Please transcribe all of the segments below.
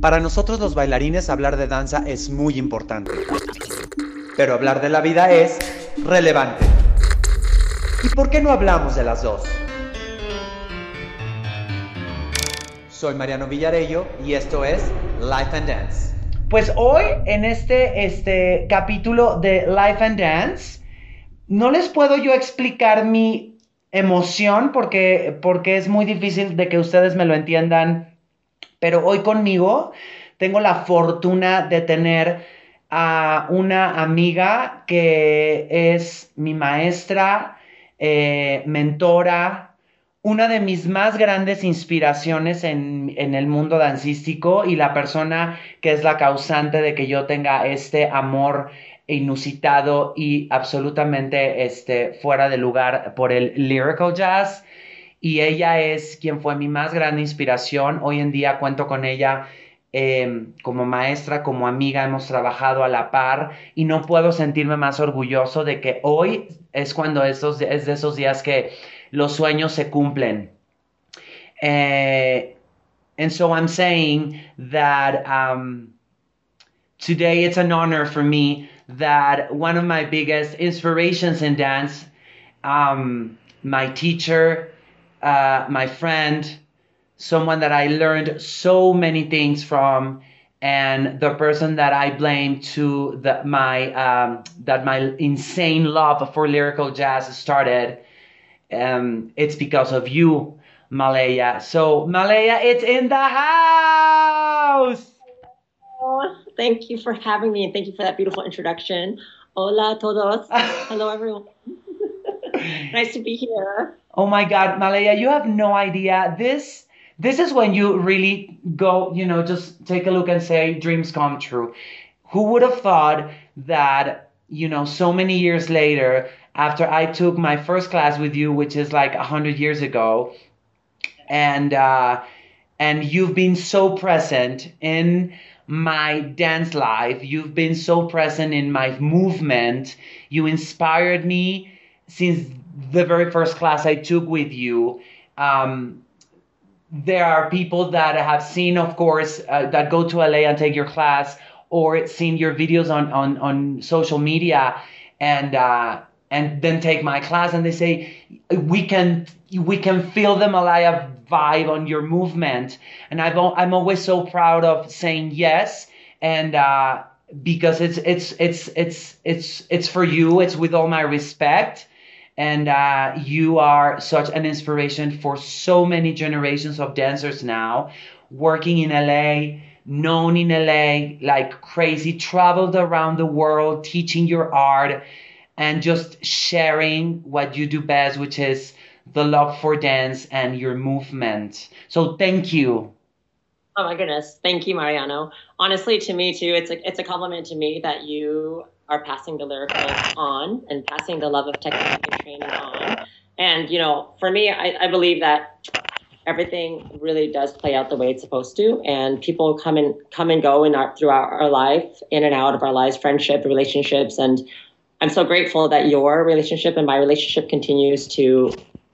Para nosotros los bailarines hablar de danza es muy importante, pero hablar de la vida es relevante. ¿Y por qué no hablamos de las dos? Soy Mariano Villarello y esto es Life and Dance. Pues hoy en este, este capítulo de Life and Dance, no les puedo yo explicar mi emoción porque, porque es muy difícil de que ustedes me lo entiendan pero hoy conmigo tengo la fortuna de tener a una amiga que es mi maestra, eh, mentora, una de mis más grandes inspiraciones en, el mundo dancístico y la persona que es la causante de que yo tenga este amor inusitado y absolutamente este, fuera de lugar por el lyrical jazz y ella es quien fue mi más grande inspiración. Hoy en día cuento con ella em, como maestra, como amiga, hemos trabajado a la par y no puedo sentirme más orgulloso de que hoy es cuando estos, es de esos días que los sueños se cumplen. Eh, and so I'm saying that um, today it's an honor for me that one of my biggest inspirations in dance, um, my teacher, uh, my friend, someone that I learned so many things from, and the person that I blame to the, my um, that my insane love for lyrical jazz started. Um, it's because of you, Malaya. So Malaya, it's in the house. Oh, thank you for having me, and thank you for that beautiful introduction. Hola todos. Hello everyone. nice to be here. Oh my God, Malaya, you have no idea. This this is when you really go, you know, just take a look and say dreams come true. Who would have thought that, you know, so many years later, after I took my first class with you, which is like a hundred years ago, and uh, and you've been so present in my dance life. You've been so present in my movement. You inspired me since the very first class I took with you, um, there are people that have seen, of course, uh, that go to LA and take your class or seen your videos on, on, on social media and, uh, and then take my class and they say, we can, we can feel the Malaya vibe on your movement. And I've, I'm always so proud of saying yes. And, uh, because it's, it's, it's, it's, it's, it's for you. It's with all my respect and uh, you are such an inspiration for so many generations of dancers now working in LA, known in LA like crazy, traveled around the world teaching your art and just sharing what you do best, which is the love for dance and your movement. So thank you. Oh my goodness. Thank you, Mariano. Honestly, to me too, it's a it's a compliment to me that you are passing the lyrical on and passing the love of technique and training on. And, you know, for me, I, I believe that everything really does play out the way it's supposed to. And people come and come and go in our throughout our life in and out of our lives friendship relationships. And i'm so grateful that your relationship and my relationship continues to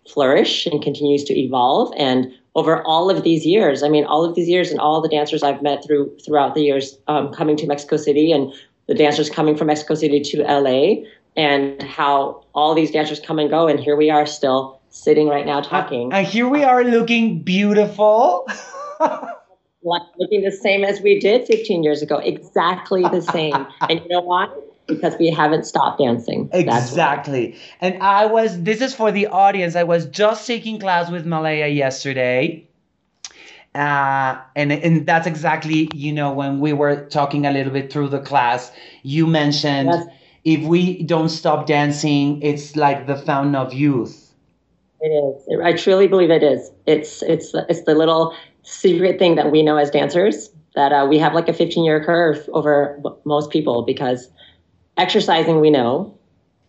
flourish and continues to evolve. And over all of these years i mean all of these years and all the dancers i've met through throughout the years um, coming to mexico city and the dancers coming from Mexico City to LA and how all these dancers come and go. And here we are still sitting right now talking. And here we are looking beautiful. looking the same as we did 15 years ago, exactly the same. and you know why? Because we haven't stopped dancing. Exactly. And I was, this is for the audience, I was just taking class with Malaya yesterday uh, and and that's exactly you know when we were talking a little bit through the class you mentioned yes. if we don't stop dancing it's like the fountain of youth. It is. I truly believe it is. It's it's it's the little secret thing that we know as dancers that uh, we have like a 15 year curve over most people because exercising we know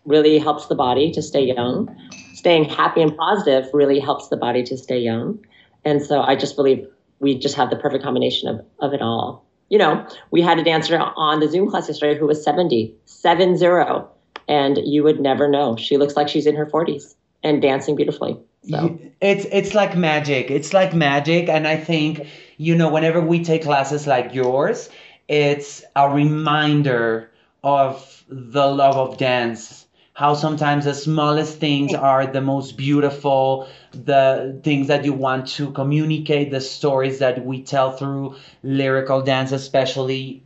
really helps the body to stay young. Staying happy and positive really helps the body to stay young. And so i just believe we just have the perfect combination of, of it all. You know, we had a dancer on the Zoom class yesterday who was 70, seven zero, and you would never know. She looks like she's in her 40s. and dancing beautifully. So it's it's like magic. It's like magic, and I think you know whenever we take classes like yours, it's a reminder of the love of dance. How sometimes the smallest things are the most beautiful, the things that you want to communicate, the stories that we tell through lyrical dance, especially,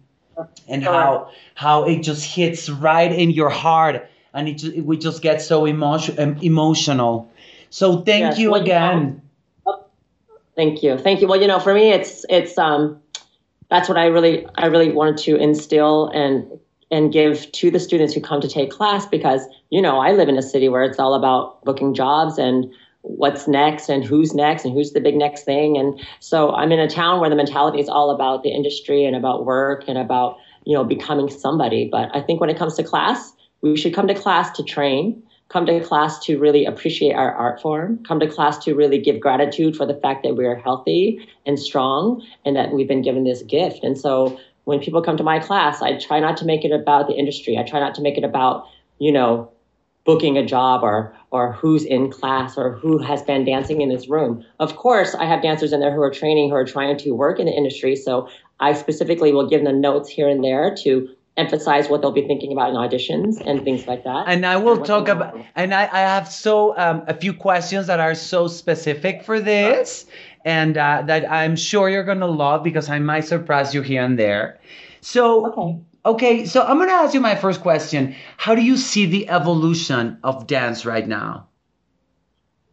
and how how it just hits right in your heart, and it ju- we just get so emotion emotional. So thank Yes, you well, you know, again. Thank you. Thank you. Well, you know, for me it's it's um that's what I really I really wanted to instill and and give to the students who come to take class because, you know, I live in a city where it's all about booking jobs and what's next and who's next and who's the big next thing. And so I'm in a town where the mentality is all about the industry and about work and about, you know, becoming somebody. But I think when it comes to class, we should come to class to train come to class to really appreciate our art form, come to class to really give gratitude for the fact that we are healthy and strong and that we've been given this gift. And so when people come to my class, I try not to make it about the industry. I try not to make it about, you know, booking a job or or who's in class or who has been dancing in this room. Of course, I have dancers in there who are training, who are trying to work in the industry. So I specifically will give them notes here and there to emphasize what they'll be thinking about in auditions and things like that. And I will what talk about, and I, I have so um, a few questions that are so specific for this, and uh, that I'm sure you're gonna love because I might surprise you here and there. So, Okay. okay, so I'm gonna ask you my first question. How do you see the evolution of dance right now?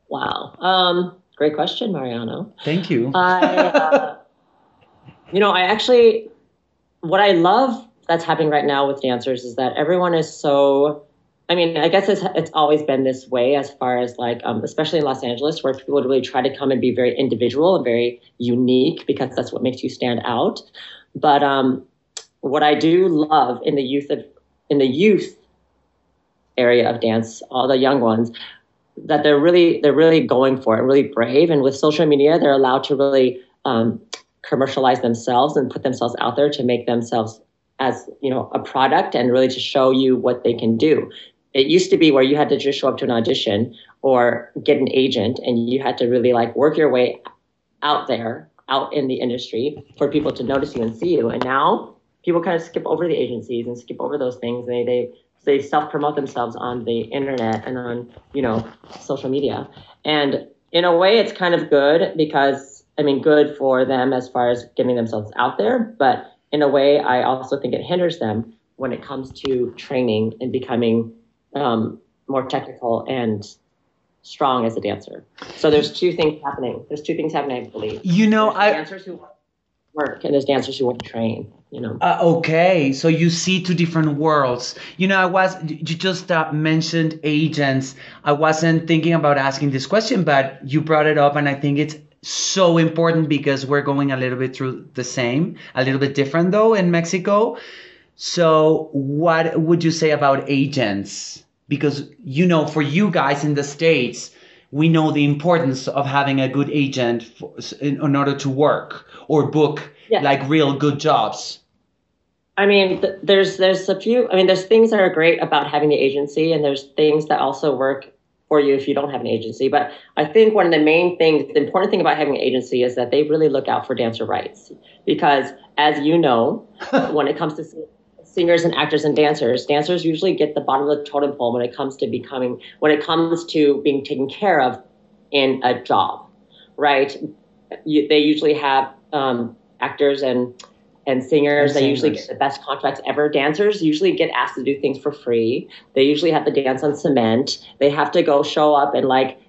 Wow. Um, great question, Mariano. Thank you. I, uh, you know, I actually, what I love that's happening right now with dancers is that everyone is so. I mean, I guess it's, it's always been this way as far as like, um, especially in Los Angeles, where people would really try to come and be very individual and very unique because that's what makes you stand out. But um, what I do love in the youth of in the youth area of dance, all the young ones, that they're really they're really going for it, really brave. And with social media, they're allowed to really um, commercialize themselves and put themselves out there to make themselves as you know a product and really to show you what they can do. It used to be where you had to just show up to an audition or get an agent, and you had to really like work your way out there, out in the industry for people to notice you and see you. And now people kind of skip over the agencies and skip over those things. They they they self promote themselves on the internet and on you know social media. And in a way, it's kind of good because I mean, good for them as far as getting themselves out there. But in a way, I also think it hinders them when it comes to training and becoming um, more technical and strong as a dancer. So there's two things happening. There's two things happening, I believe. You know, There's I dancers who work and there's dancers who want to train. You know. Uh, okay, so you see two different worlds. You know, I was you just uh, mentioned agents. I wasn't thinking about asking this question, but you brought it up, and I think it's so important because we're going a little bit through the same, a little bit different though in Mexico. So, what would you say about agents? Because you know, for you guys in the states, we know the importance of having a good agent for, in, in order to work or book Yeah. like real good jobs. I mean, th- there's there's a few. I mean, there's things that are great about having the agency, and there's things that also work for you if you don't have an agency. But I think one of the main things, the important thing about having an agency is that they really look out for dancer rights, because as you know, when it comes to singers and actors and dancers, dancers usually get the bottom of the totem pole when it comes to becoming, when it comes to being taken care of in a job, right? You, they usually have um, actors and and singers. And They usually get the best contracts ever. Dancers usually get asked to do things for free. They usually have to dance on cement. They have to go show up and like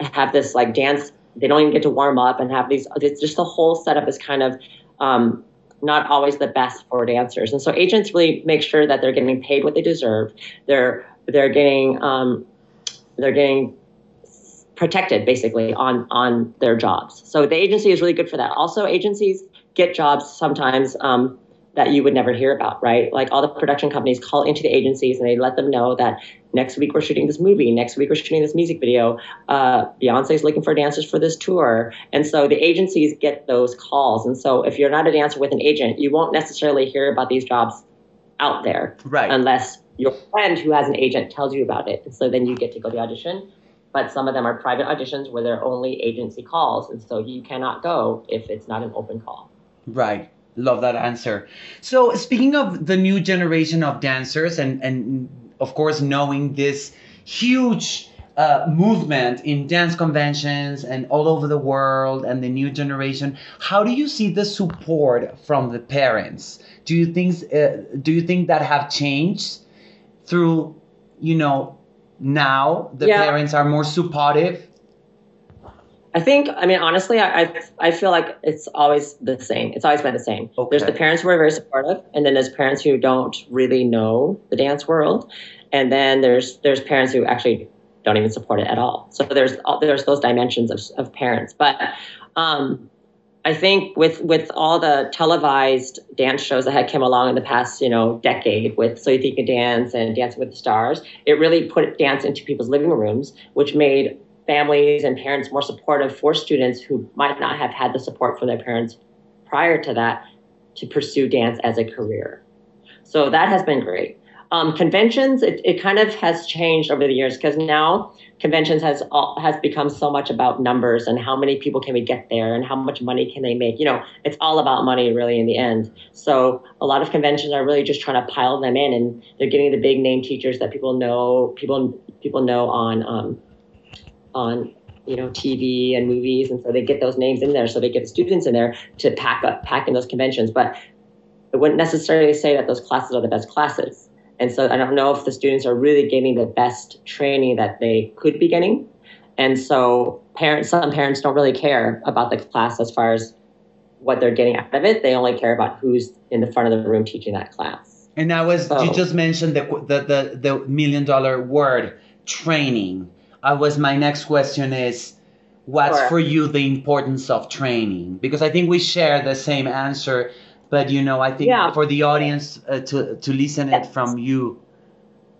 have this like dance. They don't even get to warm up and have these. It's just the whole setup is kind of um, not always the best for dancers. And so agents really make sure that they're getting paid what they deserve. They're they're getting um, they're getting protected basically on on their jobs. So the agency is really good for that. Also, agencies get jobs sometimes um, that you would never hear about, right? Like all the production companies call into the agencies and they let them know that next week we're shooting this movie, next week we're shooting this music video. Uh, Beyonce's looking for dancers for this tour, and so the agencies get those calls. And so if you're not a dancer with an agent, you won't necessarily hear about these jobs out there Right. unless your friend who has an agent tells you about it. And so then you get to go to the audition. but some of them are private auditions where they're only agency calls, and so you cannot go if it's not an open call. Right. Love that answer. So speaking of the new generation of dancers and and of course knowing this huge uh, movement in dance conventions and all over the world and the new generation, how do you see the support from the parents? Do you think uh, do you think that have changed through you know now the Yeah. parents are more supportive? I think, I mean, honestly, I, I, I feel like it's always the same. It's always been the same. There's the parents who are very supportive, and then there's parents who don't really know the dance world, and then there's there's parents who actually don't even support it at all. So there's all- there's those dimensions of, of parents. But um, I think with with all the televised dance shows that had come along in the past, you know, decade with So You Think You Can Dance and Dancing with the Stars, it really put dance into people's living rooms, which made families and parents more supportive for students who might not have had the support from their parents prior to that to pursue dance as a career. So that has been great. Um, conventions, it, it kind of has changed over the years because now conventions has all, has become so much about numbers and how many people can we get there and how much money can they make. You know, it's all about money really in the end. So a lot of conventions are really just trying to pile them in, and they're getting the big name teachers that people know people people know on um, on you know TV and movies, and so they get those names in there. So they get the students in there to pack up pack in those conventions, but it wouldn't necessarily say that those classes are the best classes. And so I don't know if the students are really getting the best training that they could be getting. And so parents, some parents don't really care about the class as far as what they're getting out of it. They only care about who's in the front of the room teaching that class. And I was you just mentioned the, the the the million dollar word training. I was my next question is what's Sure. for you the importance of training? Because I think we share the same answer, but you know I think Yeah. for the audience uh, to to listen it from you.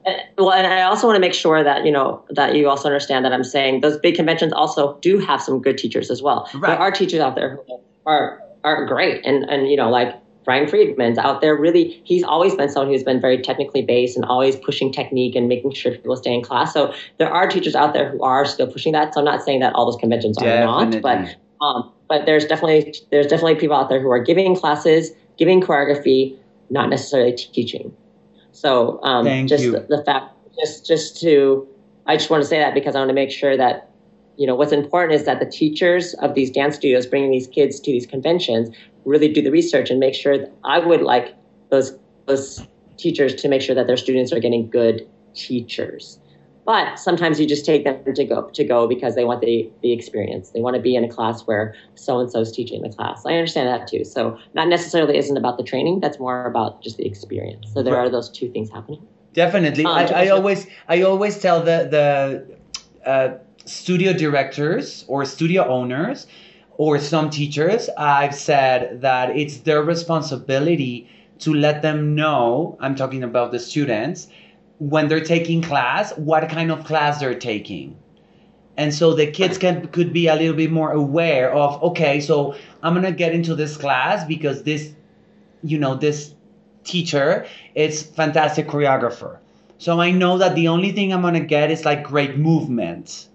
And- Well, and I also want to make sure that you know that you also understand that I'm saying those big conventions also do have some good teachers as well. Right. There are teachers out there who are are great, and and you know like Brian Friedman's out there. Really, he's always been someone who's been very technically based and always pushing technique and making sure people stay in class. So there are teachers out there who are still pushing that. So I'm not saying that all those conventions are not, but um, but there's definitely there's definitely people out there who are giving classes, giving choreography, not necessarily teaching. So um, just the fact, just just to, I just want to say that because I want to make sure that, you know, what's important is that the teachers of these dance studios bringing these kids to these conventions really do the research and make sure. That I would like those those teachers to make sure that their students are getting good teachers. But sometimes you just take them to go to go because they want the the experience. They want to be in a class where so and so is teaching the class. I understand that too. So not necessarily isn't about the training. That's more about just the experience. So there Right. are those two things happening. Definitely. Um, I, I always I always tell the the uh, studio directors or studio owners or some teachers I've said that it's their responsibility to let them know I'm talking about the students when they're taking class what kind of class they're taking. And so the kids can could be a little bit more aware of okay so i'm gonna get into this class because this you know this teacher is fantastic choreographer. So i know that the only thing i'm gonna get is like great movement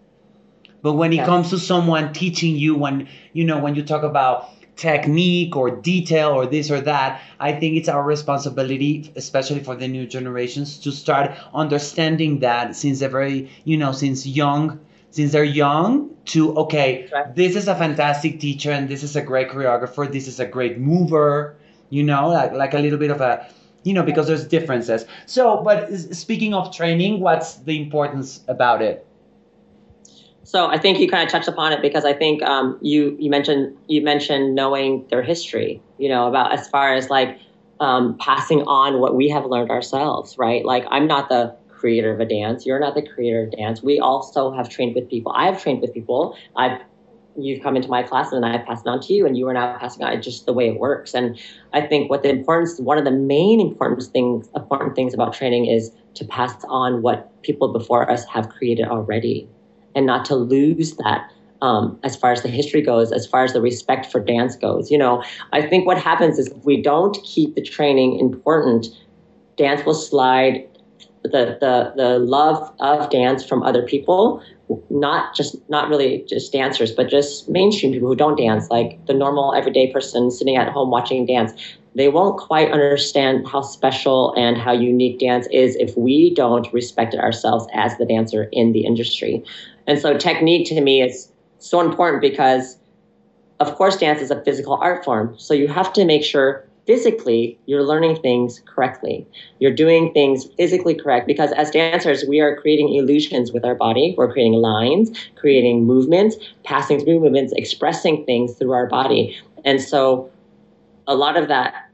but when it Yes. comes to someone teaching you when you know when you talk about technique or detail or this or that i think it's our responsibility especially for the new generations to start understanding that since they're very you know since young since they're young to okay Right. this is a fantastic teacher and this is a great choreographer this is a great mover you know like, like a little bit of a you know because there's differences so but speaking of training what's the importance about it So I think you kind of touched upon it because I think um, you you mentioned you mentioned knowing their history. You know about as far as like um, passing on what we have learned ourselves, right? Like I'm not the creator of a dance. You're not the creator of dance. We also have trained with people. I have trained with people. I've you've come into my class and I've passed it on to you, and you are now passing on. It's just the way it works. And I think what the importance, one of the main important things, important things about training is to pass on what people before us have created already and not to lose that um, as far as the history goes, as far as the respect for dance goes. You know, I think what happens is if we don't keep the training important, dance will slide. The, the, the love of dance from other people not just not really just dancers, but just mainstream people who don't dance, like the normal everyday person sitting at home watching dance, they won't quite understand how special and how unique dance is if we don't respect it ourselves as the dancer in the industry. And so technique to me is so important because of course dance is a physical art form. So you have to make sure physically you're learning things correctly. You're doing things physically correct because as dancers, we are creating illusions with our body. We're creating lines, creating movements, passing through movements, expressing things through our body. And so a lot of that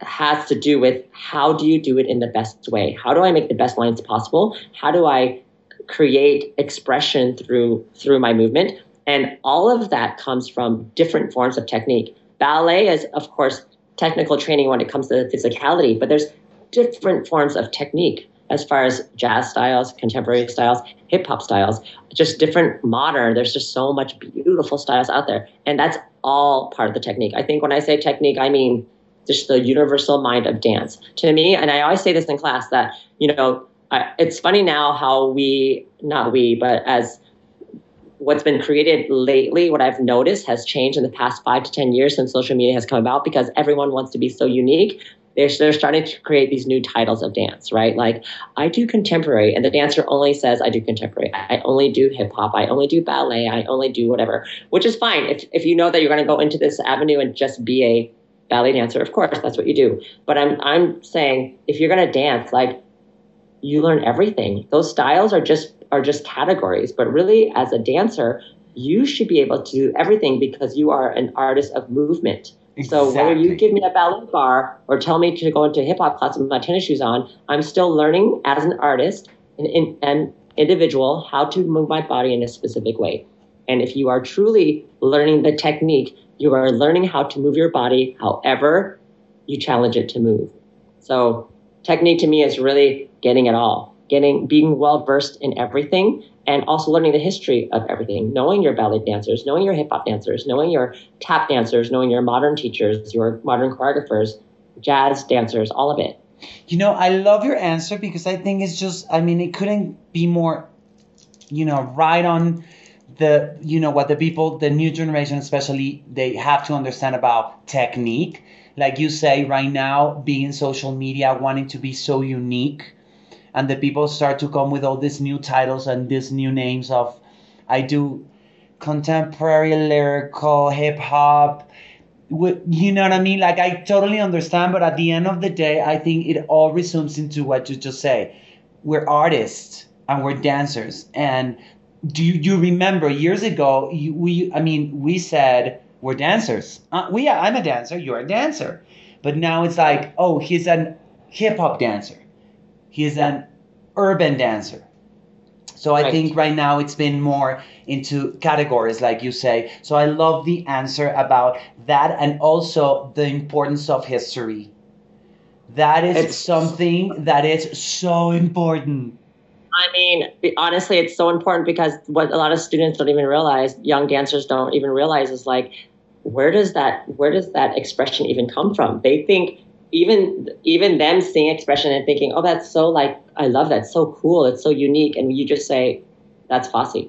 has to do with how do you do it in the best way? How do I make the best lines possible? How do I create expression through through my movement? And all of that comes from different forms of technique. Ballet is, of course, technical training when it comes to physicality, but there's different forms of technique as far as jazz styles, contemporary styles, hip hop styles, just different modern. There's just so much beautiful styles out there. And that's all part of the technique. I think when I say technique, I mean just the universal mind of dance. To me, and I always say this in class that, you know, I, it's funny now how we, not we, but as what's been created lately, what I've noticed has changed in the past five to 10 years since social media has come about because everyone wants to be so unique. They're, they're starting to create these new titles of dance, right? Like, I do contemporary, and the dancer only says, I do contemporary. I only do hip hop. I only do ballet. I only do whatever, which is fine. If, if you know that you're going to go into this avenue and just be a ballet dancer, of course, that's what you do. But I'm, I'm saying, if you're going to dance, like, you learn everything. Those styles are just are just categories, but really as a dancer, you should be able to do everything because you are an artist of movement. Exactly. So whether you give me a ballet barre or tell me to go into hip hop class with my tennis shoes on, I'm still learning as an artist and an individual how to move my body in a specific way. And if you are truly learning the technique, you are learning how to move your body however you challenge it to move. So technique to me is really getting it all getting being well versed in everything and also learning the history of everything. Knowing your ballet dancers knowing your hip hop dancers knowing your tap dancers knowing your modern teachers your modern choreographers jazz dancers all of it. You know i love your answer because i think it's just i mean it couldn't be more you know right on the you know what the people the new generation especially they have to understand about technique like you say right now being social media wanting to be so unique and the people start to come with all these new titles and these new names of I do contemporary lyrical hip hop you know what I mean? Like I totally understand, but at the end of the day, I think it all resumes into what you just say. We're artists and we're dancers. And do you, you remember years ago? You, we, I mean, we said we're dancers. Uh, we, I'm a dancer. You're a dancer. But now it's like, oh, he's an hip hop dancer. He's an urban dancer. So I right. think right now it's been more into categories, like you say. So I love the answer about that and also the importance of history. That is it's, something that is so important. I mean, honestly, it's so important because what a lot of students don't even realize, young dancers don't even realize, is like, where does that where does that expression even come from? They think even even them seeing expression and thinking, oh, that's so like I love that, so cool, it's so unique, and you just say, that's Fosse,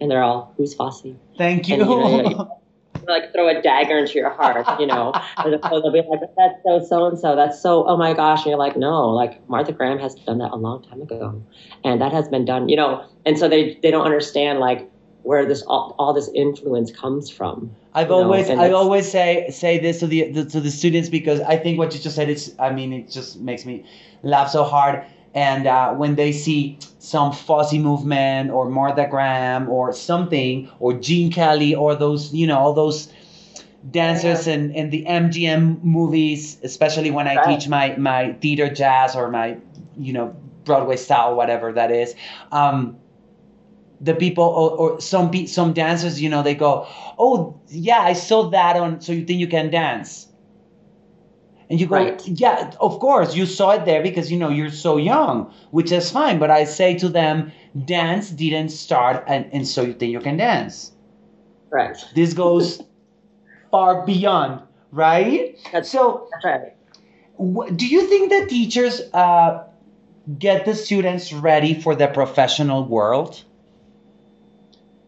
and they're all, who's Fosse? Thank you. And, you, know, like throw a dagger into your heart, you know. they'll be like, that's so so and so, that's so oh my gosh, and you're like, no, like Martha Graham has done that a long time ago, and that has been done, you know. And so they they don't understand like where this all, all this influence comes from. I've always I always say say this to the, the, to the students because I think what you just said is I mean it just makes me laugh so hard. And uh, when they see some Fosse movement or Martha Graham or something or Gene Kelly or those you know all those dancers yeah. in, in the MGM movies, especially when I right. teach my my theater jazz or my you know Broadway style whatever that is. Um, the people or, or some some dancers, you know, they go, "Oh, yeah, I saw that on." So you think you can dance? And you go, right. "Yeah, of course, you saw it there because you know you're so young, which is fine." But I say to them, "Dance didn't start, and, and so you think you can dance?" Right. This goes far beyond, right? That's, so. That's right. Do you think that teachers uh, get the students ready for the professional world?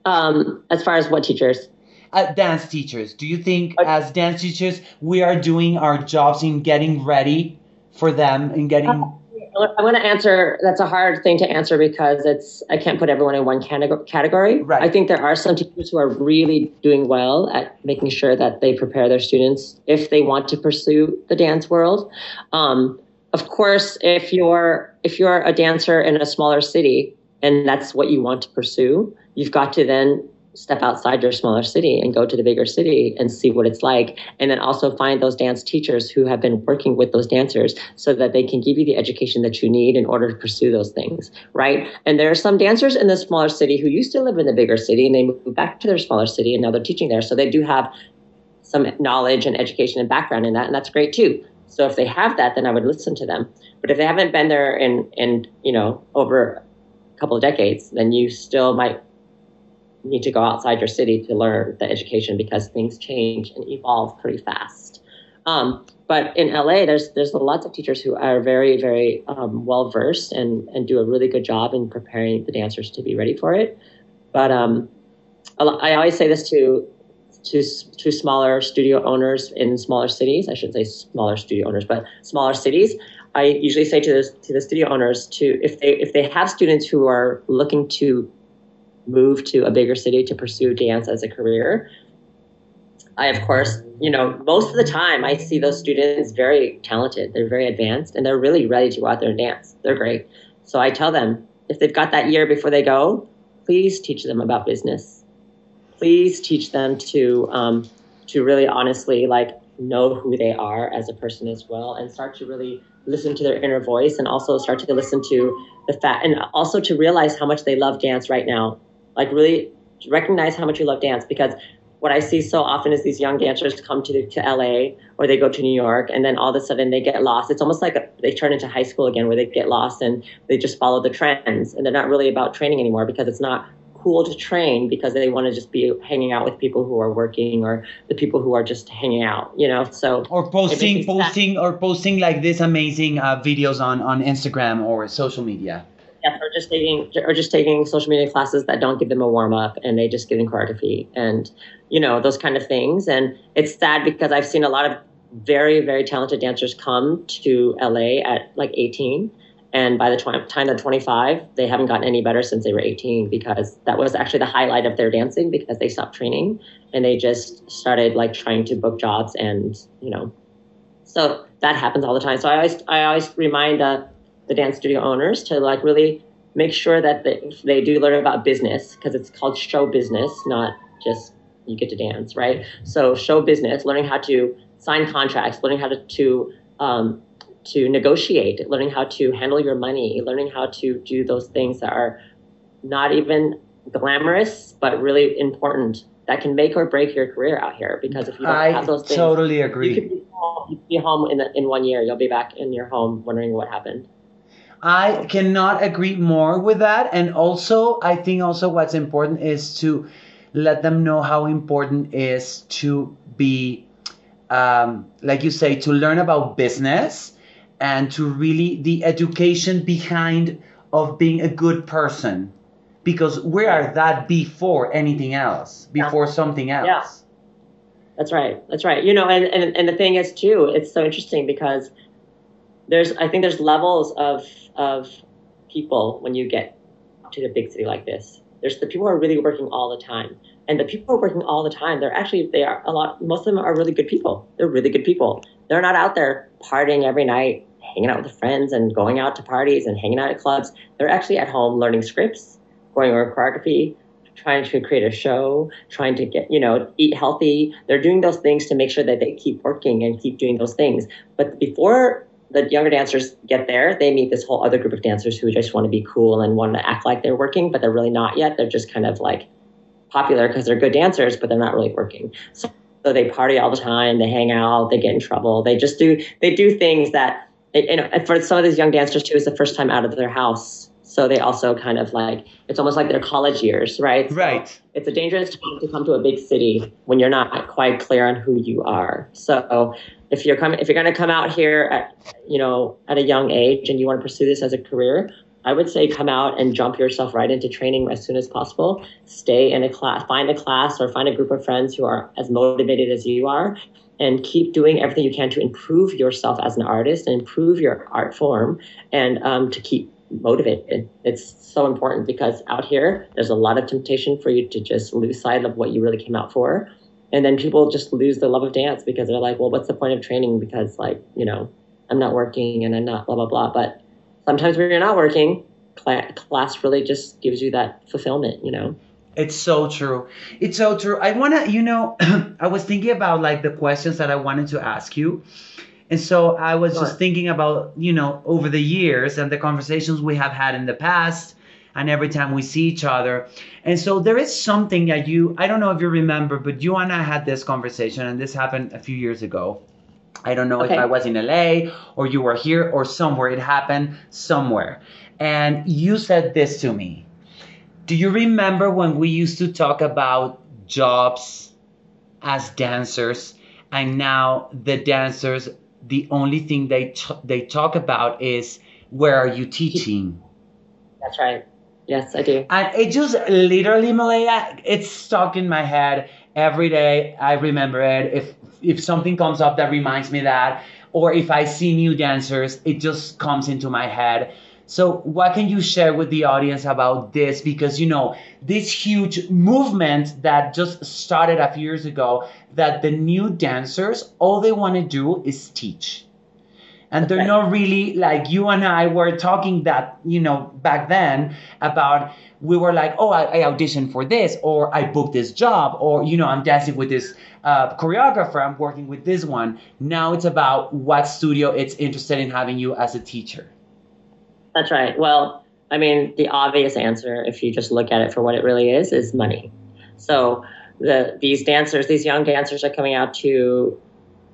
Um, as far as what teachers? Uh, dance teachers. Do you think, as dance teachers, we are doing our jobs in getting ready for them and getting? I want to answer. That's a hard thing to answer because it's I can't put everyone in one category. Right. I think there are some teachers who are really doing well at making sure that they prepare their students if they want to pursue the dance world. Um, of course, if you're if you're a dancer in a smaller city and that's what you want to pursue, you've got to then step outside your smaller city and go to the bigger city and see what it's like. And then also find those dance teachers who have been working with those dancers so that they can give you the education that you need in order to pursue those things, right? And there are some dancers in the smaller city who used to live in the bigger city and they moved back to their smaller city and now they're teaching there. So they do have some knowledge and education and background in that, and that's great too. So if they have that, then I would listen to them. But if they haven't been there in, in you know, over a couple of decades, then you still might need to go outside your city to learn the education because things change and evolve pretty fast. Um, but in LA, there's there's lots of teachers who are very very um, well versed and and do a really good job in preparing the dancers to be ready for it. But um, I always say this to to to smaller studio owners in smaller cities. I shouldn't say smaller studio owners, but smaller cities. I usually say to the to the studio owners to if they if they have students who are looking to move to a bigger city to pursue dance as a career. I, of course, you know, most of the time I see those students very talented. They're very advanced and they're really ready to go out there and dance. They're great. So I tell them if they've got that year before they go, please teach them about business. Please teach them to um, to really honestly like know who they are as a person as well and start to really listen to their inner voice and also start to listen to the fact and also to realize how much they love dance right now like really recognize how much you love dance because what I see so often is these young dancers come to, to LA or they go to New York and then all of a sudden they get lost. It's almost like a, they turn into high school again where they get lost and they just follow the trends and they're not really about training anymore because it's not cool to train because they want to just be hanging out with people who are working or the people who are just hanging out, you know. So or posting, posting, or posting like this amazing uh, videos on on Instagram or social media. Yes, or just taking or just taking social media classes that don't give them a warm up and they just give them choreography and you know those kind of things. And it's sad because I've seen a lot of very very talented dancers come to LA at like 18 and by the tw- time they're 25 they haven't gotten any better since they were 18 because that was actually the highlight of their dancing because they stopped training and they just started like trying to book jobs and you know. So that happens all the time. So i always i always remind uh, the dance studio owners to like really make sure that they, they do learn about business because it's called show business, not just you get to dance, right? So show business, learning how to sign contracts, learning how to, to um, to negotiate, learning how to handle your money, learning how to do those things that are not even glamorous but really important that can make or break your career out here. Because if you don't I have those things, totally agree. You could be home, be home in, the, in one year. You'll be back in your home wondering what happened. I cannot agree more with that. And also, I think also what's important is to let them know how important is to be, um, like you say, to learn about business and to really the education behind of being a good person. Because we are that before anything else? Before yeah. something else. Yeah that's right. That's right. You know and, and and the thing is too it's so interesting because there's I think there's levels of of people when you get to the big city like this. There's the people who are really working all the time. And the people who are working all the time, they're actually they are a lot most of them are really good people. They're really good people. They're not out there partying every night, hanging out with friends and going out to parties and hanging out at clubs. They're actually at home learning scripts, going over choreography, trying to create a show, trying to get, you know, eat healthy. They're doing those things to make sure that they keep working and keep doing those things. But before the younger dancers get there, they meet this whole other group of dancers who just want to be cool and want to act like they're working, but they're really not yet. They're just kind of like popular because they're good dancers, but they're not really working. So, so they party all the time, they hang out, they get in trouble, they just do they do things that you know. For some of these young dancers too, it's the first time out of their house, so they also kind of like it's almost like their college years, right? Right. So it's a dangerous time to come to a big city when you're not quite clear on who you are. So if you're coming if you're going to come out here at you know at a young age and you want to pursue this as a career I would say come out and jump yourself right into training as soon as possible. Stay in a class, find a class or find a group of friends who are as motivated as you are and keep doing everything you can to improve yourself as an artist and improve your art form and um, to keep motivated. It's so important because out here, there's a lot of temptation for you to just lose sight of what you really came out for. And then people just lose the love of dance because they're like, well, what's the point of training? Because, like, you know, I'm not working and I'm not blah, blah, blah. But sometimes when you're not working, class really just gives you that fulfillment, you know? It's so true. It's so true. I want to, you know, I was thinking about like the questions that I wanted to ask you. And so I was sure. just thinking about, you know, over the years and the conversations we have had in the past and every time we see each other. And so there is something that you, I don't know if you remember, but you and I had this conversation and this happened a few years ago. I don't know okay. if I was in LA or you were here or somewhere. It happened somewhere. And you said this to me. Do you remember when we used to talk about jobs as dancers and now the dancers the only thing they t- they talk about is where are you teaching? That's right. Yes, I do. And it just literally, Malaya, it's stuck in my head every day. I remember it. If if something comes up that reminds me that, or if I see new dancers, it just comes into my head. So, what can you share with the audience about this? Because, you know, this huge movement that just started a few years ago, that the new dancers, all they want to do is teach. And they're not really like you and I were talking that, you know, back then about we were like, oh, I, I auditioned for this, or I booked this job, or, you know, I'm dancing with this uh, choreographer, I'm working with this one. Now it's about what studio it's interested in having you as a teacher. That's right. Well, I mean, the obvious answer, if you just look at it for what it really is, is money. So the these dancers, these young dancers, are coming out to,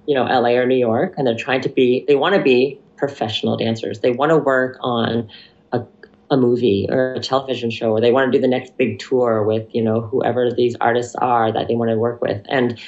you know, LA or New York, and they're trying to be. They want to be professional dancers. They want to work on a, a movie or a television show, or they want to do the next big tour with, you know, whoever these artists are that they want to work with. And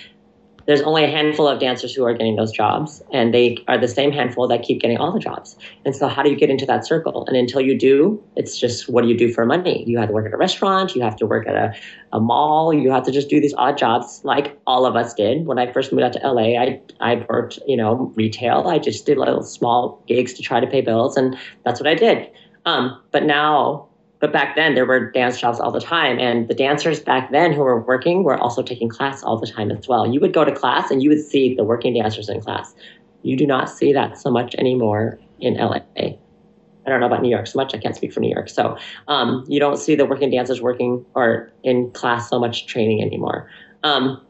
there's only a handful of dancers who are getting those jobs and they are the same handful that keep getting all the jobs. And so how do you get into that circle? And until you do it's just what do you do for money? You have to work at a restaurant you have to work at a, a mall you have to just do these odd jobs like all of us did. When i first moved out to la i, I worked you know retail. I just did little small gigs to try to pay bills and that's what i did. Um, but now but back then there were dance jobs all the time. And the dancers back then who were working were also taking class all the time as well. You would go to class and you would see the working dancers in class. You do not see that so much anymore in la i don't know about new york so much. I can't speak for new york. So um, you don't see the working dancers working or in class so much training anymore. Um,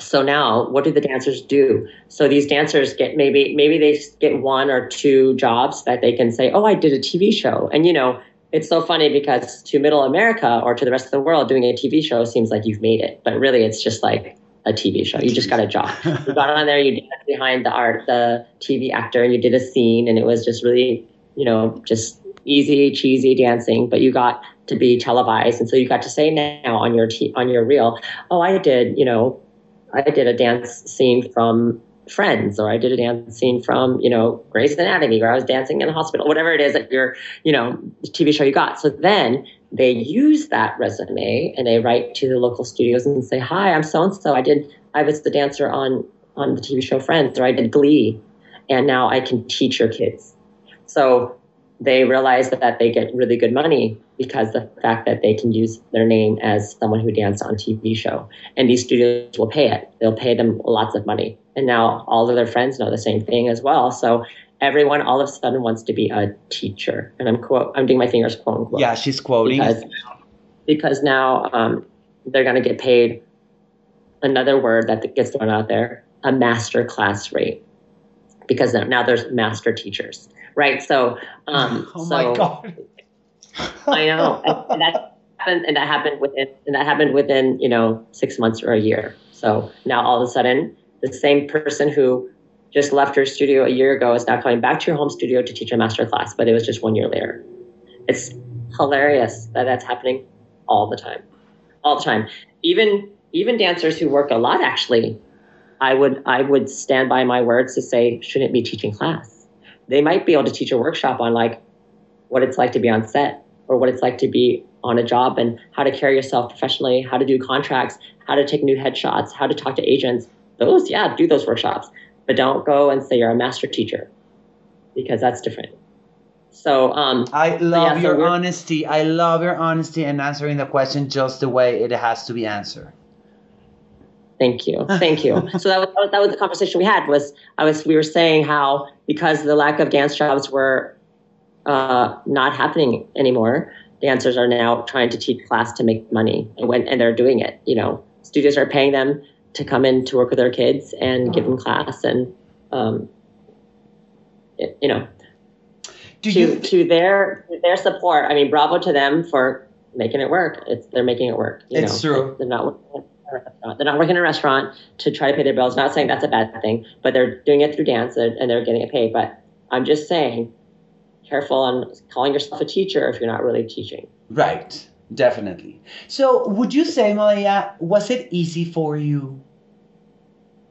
so now what do the dancers do? So these dancers get maybe maybe they get one or two jobs that they can say oh i did a tv show. And you know it's so funny because to middle America or to the rest of the world, doing a TV show seems like you've made it, but really it's just like a TV show. You just got a job. you got on there, you did behind the art, the TV actor, and you did a scene, and it was just really, you know, just easy, cheesy dancing, but you got to be televised, and so you got to say now on your t- on your reel, oh, I did, you know, I did a dance scene from Friends, or I did a dance scene from, you know, Grey's Anatomy, where I was dancing in a hospital, whatever it is that your, you know, TV show you got. So then they use that resume and they write to the local studios and say, "Hi, I'm so and so. I did. I was the dancer on on the TV show Friends, or I did Glee, and now I can teach your kids." So they realize that, that they get really good money because the fact that they can use their name as someone who danced on TV show. And these studios will pay it. They'll pay them lots of money. And now all of their friends know the same thing as well. So everyone all of a sudden wants to be a teacher. And I'm quote I'm doing my fingers quote unquote. Yeah, she's quoting. Because, because now um, they're gonna get paid another word that gets thrown out there, a master class rate. Because now there's master teachers right? So, um, oh so, my god, I know, and, that happened, and that happened within, and that happened within you know six months or a year. So now all of a sudden, the same person who just left her studio a year ago is now coming back to your home studio to teach a master class, but it was just one year later. It's hilarious that that's happening all the time, all the time. Even even dancers who work a lot actually I would I would stand by my words to say shouldn't be teaching class they might be able to teach a workshop on like what it's like to be on set or what it's like to be on a job and how to carry yourself professionally, how to do contracts, how to take new headshots, how to talk to agents. Those, yeah, do those workshops, but don't go and say you're a master teacher because that's different. So um, I love yeah, your honesty. I love your honesty and answering the question just the way it has to be answered. Thank you, thank you. so that was, that was that was the conversation we had. Was I was we were saying how because the lack of dance jobs were uh, not happening anymore, dancers are now trying to teach class to make money, and when and they're doing it. You know, studios are paying them to come in to work with their kids and give them class, and um, you know, Do to you? to their to their support. I mean, bravo to them for making it work. It's they're making it work. You It's know? true. They're not working in a restaurant. They're not working in a restaurant to try to pay their bills. Not saying that's a bad thing, but they're doing it through dance and and they're getting it paid. But I'm just saying, careful on calling yourself a teacher if you're not really teaching. Right, definitely. So, would you say, Malaya, was it easy for you?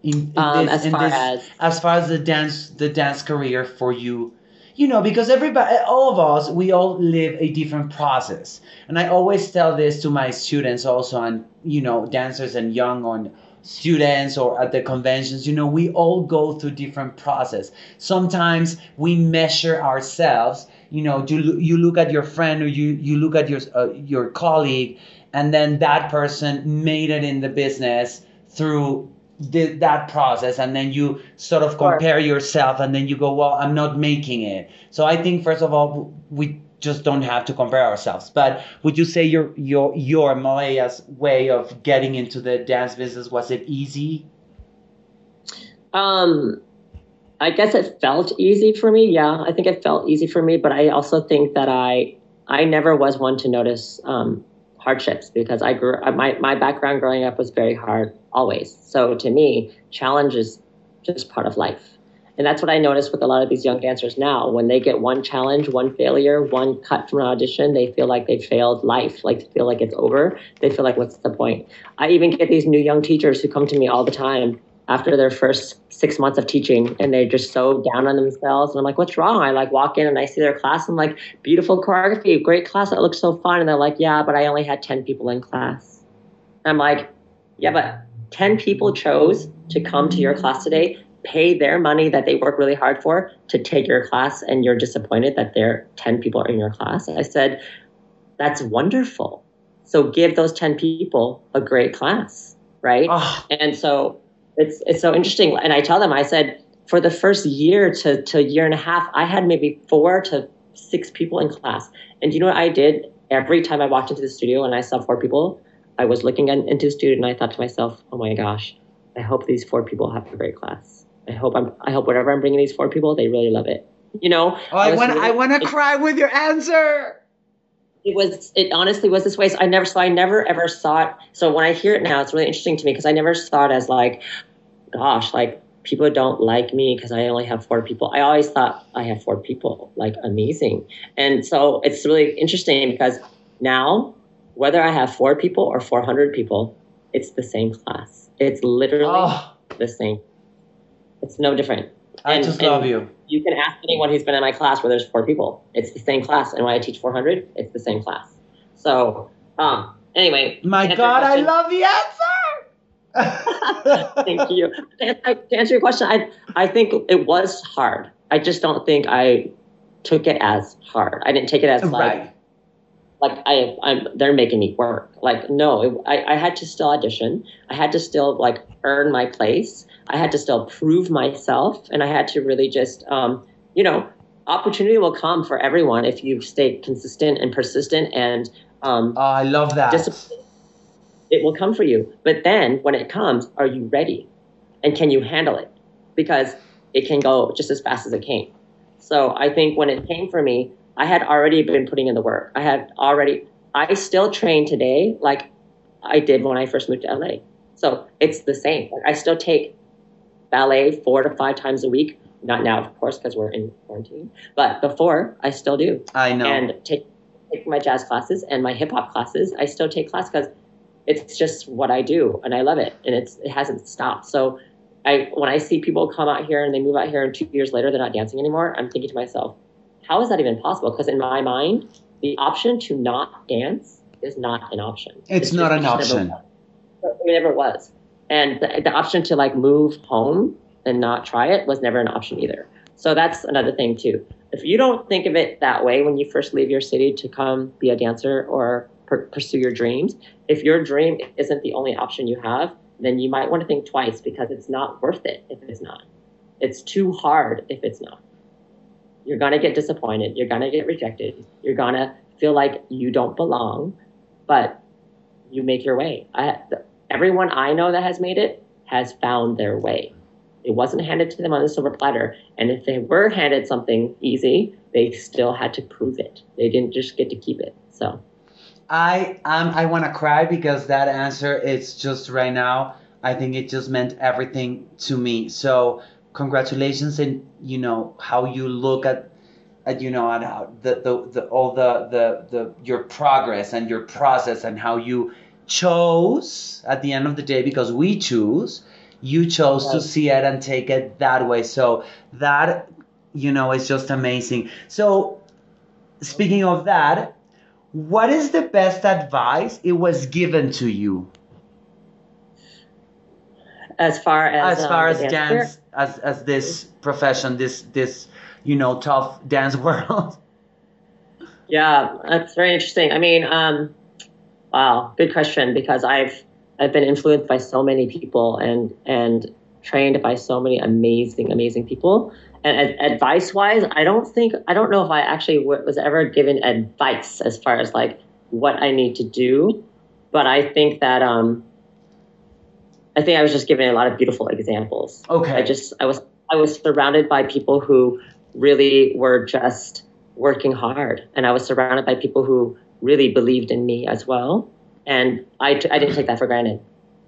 In, in Um, this- as far this- as as far as the dance the dance career for you you know because everybody all of us we all live a different process and i always tell this to my students also and you know dancers and young on students or at the conventions you know we all go through different process sometimes we measure ourselves you know you, you look at your friend or you you look at your uh, your colleague and then that person made it in the business through the, that process and then you sort of Sure. compare yourself and then you go well i'm not making it. So i think first of all we just don't have to compare ourselves. But would you say your your your malaya's way of getting into the dance business was it easy? Um, I guess it felt easy for me. Yeah, I think it felt easy for me, but I also think that I I never was one to notice um, hardships because I grew uh, my my background growing up was very hard always. So to me, challenge is just part of life. And that's what I notice with a lot of these young dancers now. When they get one challenge, one failure, one cut from an audition, they feel like they failed life, like they feel like it's over. They feel like, what's the point? I even get these new young teachers who come to me all the time after their first six months of teaching and they're just so down on themselves. And I'm like, what's wrong? I like walk in and I see their class. I'm like, beautiful choreography, great class. That looks so fun. And they're like, yeah, but I only had 10 people in class. I'm like, yeah, but 10 people chose to come to your class today, pay their money that they work really hard for to take your class, and you're disappointed that there 10 people are in your class. I said, that's wonderful. So give those 10 people a great class, right? oh, And so it's it's so interesting. And I tell them, I said, for the first year to, to year and a half, I had maybe four to six people in class. And you know what I did? Every time I walked into the studio and I saw four people, I was looking in- into the studio and I thought to myself, oh my gosh, I hope these four people have a great class. I hope I'm I hope whatever I'm bringing these four people, they really love it. You know, oh i want really- i want to cry with your answer it was it honestly was this way. So i never so i never ever saw it. So when i hear it now it's really interesting to me because i never saw it as like gosh like people don't like me because i only have four people. I always thought i have four people like amazing. And so it's really interesting because now whether i have four people or 400 people it's the same class. It's literally oh the same. It's no different. I And- just and- love you you can ask anyone who's been in my class where there's four people. It's the same class. And when I teach 400, it's the same class. So, um, anyway. my to answer your god i love the answer Thank you. To answer- to answer your question, I, I think it was hard. I just don't think I took it as hard. I didn't take it as like, right like I, I'm, they're making me work. Like, no, it, I, I had to still audition. I had to still like earn my place. I had to still prove myself, and I had to really just, um, you know, opportunity will come for everyone if you stay consistent and persistent, and um, oh i love that discipline. It will come for you. But then when it comes, are you ready? And can you handle it? Because it can go just as fast as it came. So I think when it came for me, I had already been putting in the work. I had already, I still train today like I did when I first moved to LA. So it's the same. Like I still take ballet four to five times a week. Not now, of course, because we're in quarantine. But before, I still do i know and take take my jazz classes and my hip hop classes. I still take class because it's just what I do and I love it and it's it hasn't stopped. So I when I see people come out here and they move out here and two years later they're not dancing anymore, I'm thinking to myself, how is that even possible? Because in my mind, the option to not dance is not an option. It's, not an it never option. It never was. And the, the option to like move home and not try it was never an option either. So that's another thing too. If you don't think of it that way when you first leave your city to come be a dancer or per- pursue your dreams, if your dream isn't the only option you have, then you might want to think twice because it's not worth it if it's not. It's too hard if it's not. You're going to get disappointed. You're going to get rejected. You're going to feel like you don't belong, but you make your way. I, everyone I know that has made it has found their way. It wasn't handed to them on a silver platter. And if they were handed something easy, they still had to prove it. They didn't just get to keep it. So, I um I want to cry because that answer is just right now. I think it just meant everything to me. So congratulations and you know how you look at at you know at how the, the, the all the, the the your progress and your process and how you chose at the end of the day because we choose you chose to see it and take it that way. So that you know is just amazing. So speaking of that what is the best advice it was given to you? As far as, as um, far the as dance dance as as this profession this this you know tough dance world. Yeah, that's very interesting. I mean, um, wow, good question because I've I've been influenced by so many people and and trained by so many amazing amazing people. And ad- advice wise, I don't think I don't know if I actually w- was ever given advice as far as like what I need to do, but I think that um, I think I was just given a lot of beautiful examples. okay I just I was I was surrounded by people who really were just working hard, and I was surrounded by people who really believed in me as well, and I, I didn't take that for granted.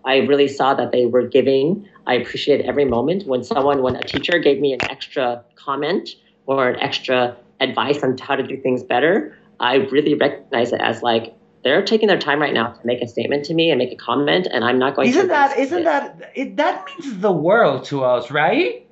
I really saw that they were giving. I appreciated every moment when someone, when a teacher gave me an extra comment or an extra advice on how to do things better. I really recognize it as like they're taking their time right now to make a statement to me and make a comment, and I'm not going isn't to. that isn't it. that it, that means the world to us right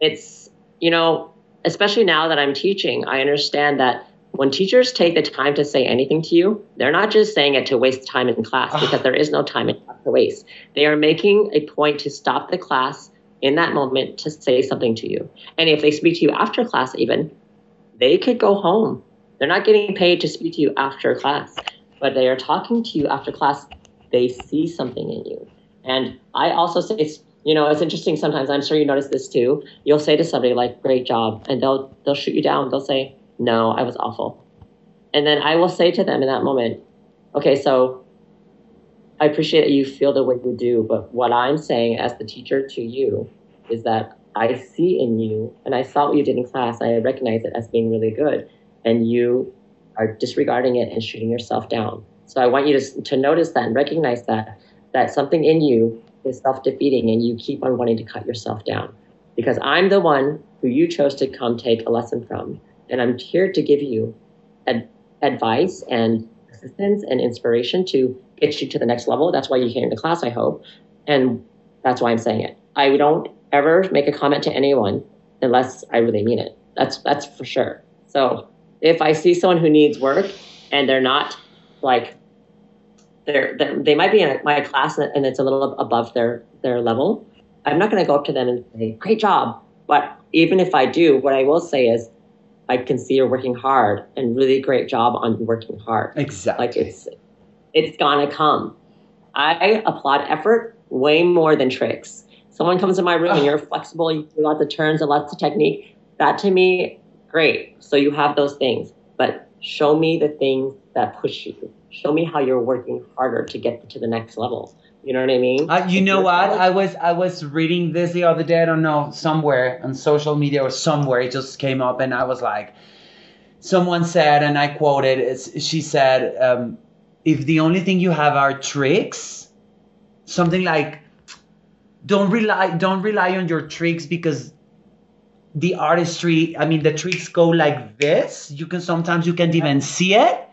it's you know especially now that i'm teaching i understand that when teachers take the time to say anything to you they're not just saying it to waste time in class Ah. because there is no time in class to waste. They are making a point to stop the class in that moment to say something to you. And if they speak to you after class even they could go home. They're not getting paid to speak to you after class but they are talking to you after class. They see something in you. And i also say you know it's interesting sometimes i'm sure you notice this too you'll say to somebody like great job and they'll they'll shoot you down. They'll say no i was awful. And then i will say to them in that moment okay so i appreciate that you feel the way you do but what i'm saying as the teacher to you is that i see in you and i saw what you did in class i recognize it as being really good and you are disregarding it and shooting yourself down. So i want you to, to notice that and recognize that that something in you is self-defeating and you keep on wanting to cut yourself down. Because i'm the one who you chose to come take a lesson from and i'm here to give you ad- advice and assistance and inspiration to get you to the next level. That's why you came to class i hope. And that's why i'm saying it. I don't ever make a comment to anyone unless i really mean it. That's that's for sure. So if i see someone who needs work and they're not like they're, they're they might be in my class and it's a little above their their level i'm not going to go up to them and say great job. But even if i do what i will say is i can see you're working hard and really great job on working hard. Exactly. Like it's it's gonna come. I applaud effort way more than tricks. Someone comes in my room and you're flexible you do lots of turns and lots of technique. That to me great. So you have those things but show me the things that push you. Show me how you're working harder to get to the next level you know what i mean Uh, you If know what? I was I was reading this the other day. I don't know somewhere on social media or somewhere. It just came up, and I was like, someone said, and I quoted. It's, she said, um, "If the only thing you have are tricks, something like, don't rely don't rely on your tricks because." The artistry, I mean, the tricks go like this. You can sometimes you can't even see it,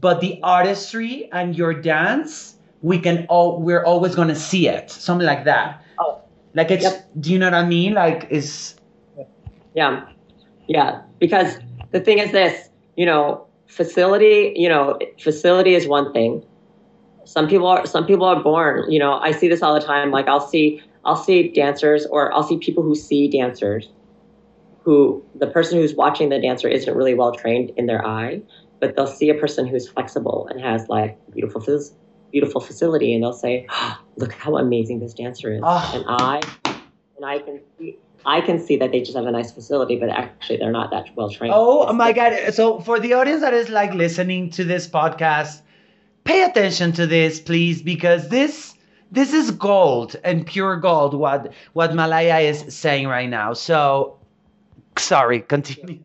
but the artistry and your dance we can all we're always gonna see it something like that Oh. like it's Yep. do you know what i mean like is Yeah, yeah. Because the thing is this, you know, facility, you know, facility is one thing. Some people are some people are born, you know, I see this all the time. Like I'll see I'll see dancers or I'll see people who see dancers who the person who's watching the dancer isn't really well trained in their eye, but they'll see a person who's flexible and has like beautiful beautiful facility and they'll say, oh, "Look how amazing this dancer is." Oh. And I and I can see I can see that they just have a nice facility, but actually they're not that well trained. Oh my god! So for the audience that is like listening to this podcast, pay attention to this, please, because this this is gold and pure gold. What what Malaya is saying right now. So sorry, continue.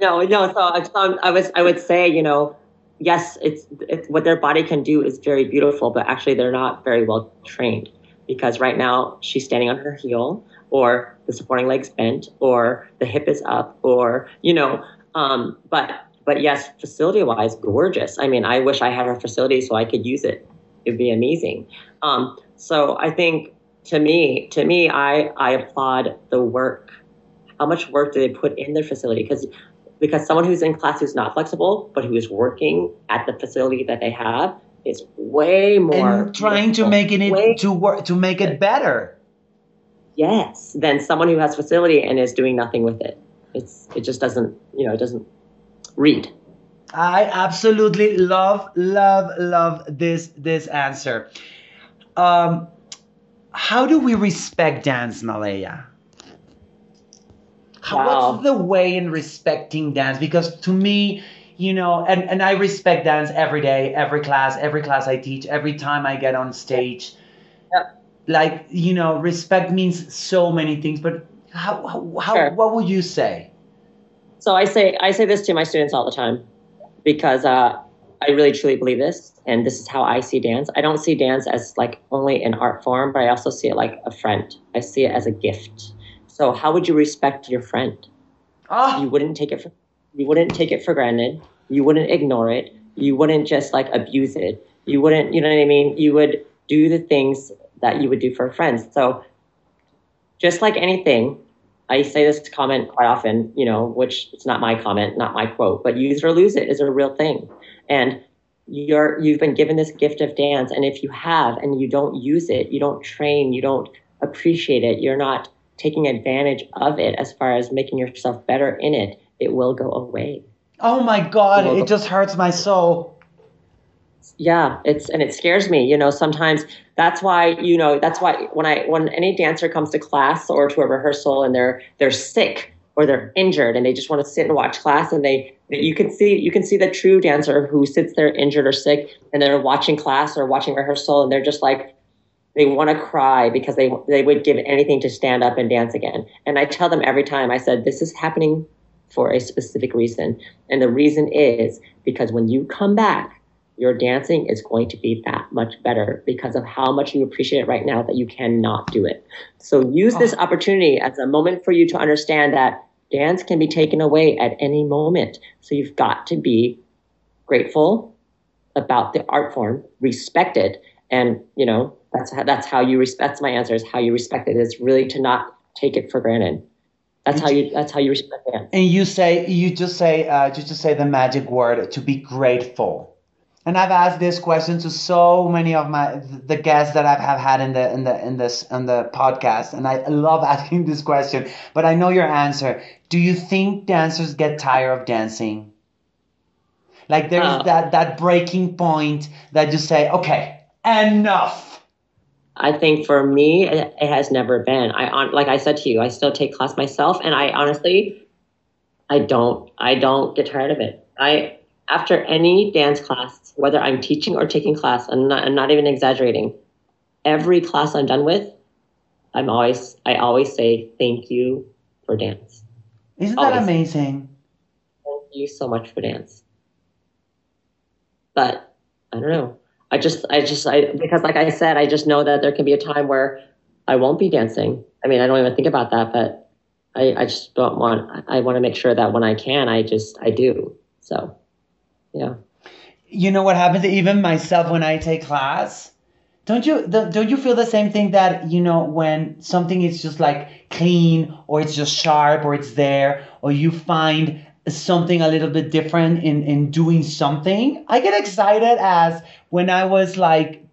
no, no. So, so I was I would say you know yes, it's, it's what their body can do is very beautiful, but actually they're not very well trained because right now she's standing on her heel or the supporting leg's bent or the hip is up or you know um, but but yes facility wise gorgeous. I mean i wish i had her facility so i could use it. It'd be amazing. Um, so i think to me to me i i applaud the work. How much work do they put in their facility? Because because someone who's in class who's not flexible but who is working at the facility that they have is way more and trying to make it way to work to make it better. yes than someone who has facility and is doing nothing with it. It's it just doesn't you know it doesn't read. I absolutely love love love this this answer. Um how do we respect dance malaya how, wow. what's the way in respecting dance? Because to me you know and, and i respect dance every day every class every class i teach every time i get on stage. Yep. Like you know respect means so many things but how, how, how sure. what would you say? So i say i say this to my students all the time because uh, i really truly believe this and this is how i see dance. I don't see dance as like only an art form but i also see it like a friend. I see it as a gift so how would you respect your friend oh. you wouldn't take it for you wouldn't take it for granted you wouldn't ignore it you wouldn't just like abuse it you wouldn't you know what i mean you would do the things that you would do for friends. So just like anything, I say this comment quite often, you know, which it's not my comment, not my quote, but use or lose it is a real thing. And you're you've been given this gift of dance and if you have and you don't use it, you don't train, you don't appreciate it, you're not taking advantage of it as far as making yourself better in it, it will go away. Oh my god, it, it just hurts my soul yeah it's and it scares me you know sometimes that's why you know that's why when i when any dancer comes to class or to a rehearsal and they're they're sick or they're injured and they just want to sit and watch class and they you can see you can see the true dancer who sits there injured or sick and they're watching class or watching rehearsal and they're just like they want to cry because they they would give anything to stand up and dance again and i tell them every time i said this is happening for a specific reason and the reason is because when you come back your dancing is going to be that much better because of how much you appreciate it right now that you cannot do it. So use this oh. opportunity as a moment for you to understand that dance can be taken away at any moment. So you've got to be grateful about the art form, respect it, and you know that's how, that's how you respect. That's my answer is how you respect it. it is really to not take it for granted. That's how you. That's how you respect dance. And you say you just say uh, you just say the magic word to be grateful and I've asked this question to so many of my the guests that I've have had in the in the in this in the podcast, and I love asking this question. But I know your answer. Do you think dancers get tired of dancing? Like there's uh, that that breaking point that you say, okay, enough. I think for me, it, it has never been. I on like I said to you, I still take class myself, and I honestly, I don't, I don't get tired of it. I after any dance class, whether I'm teaching or taking class, I'm not, I'm not even exaggerating. Every class I'm done with, I'm always I always say thank you for dance. Isn't always. that amazing? Thank you so much for dance. But I don't know. I just I just I because like I said, I just know that there can be a time where I won't be dancing. I mean, I don't even think about that, but I, I just don't want I want to make sure that when I can, I just I do. So yeah. You know what happens even myself when I take class? Don't you don't you feel the same thing that you know when something is just like clean or it's just sharp or it's there or you find something a little bit different in in doing something. I get excited as when I was like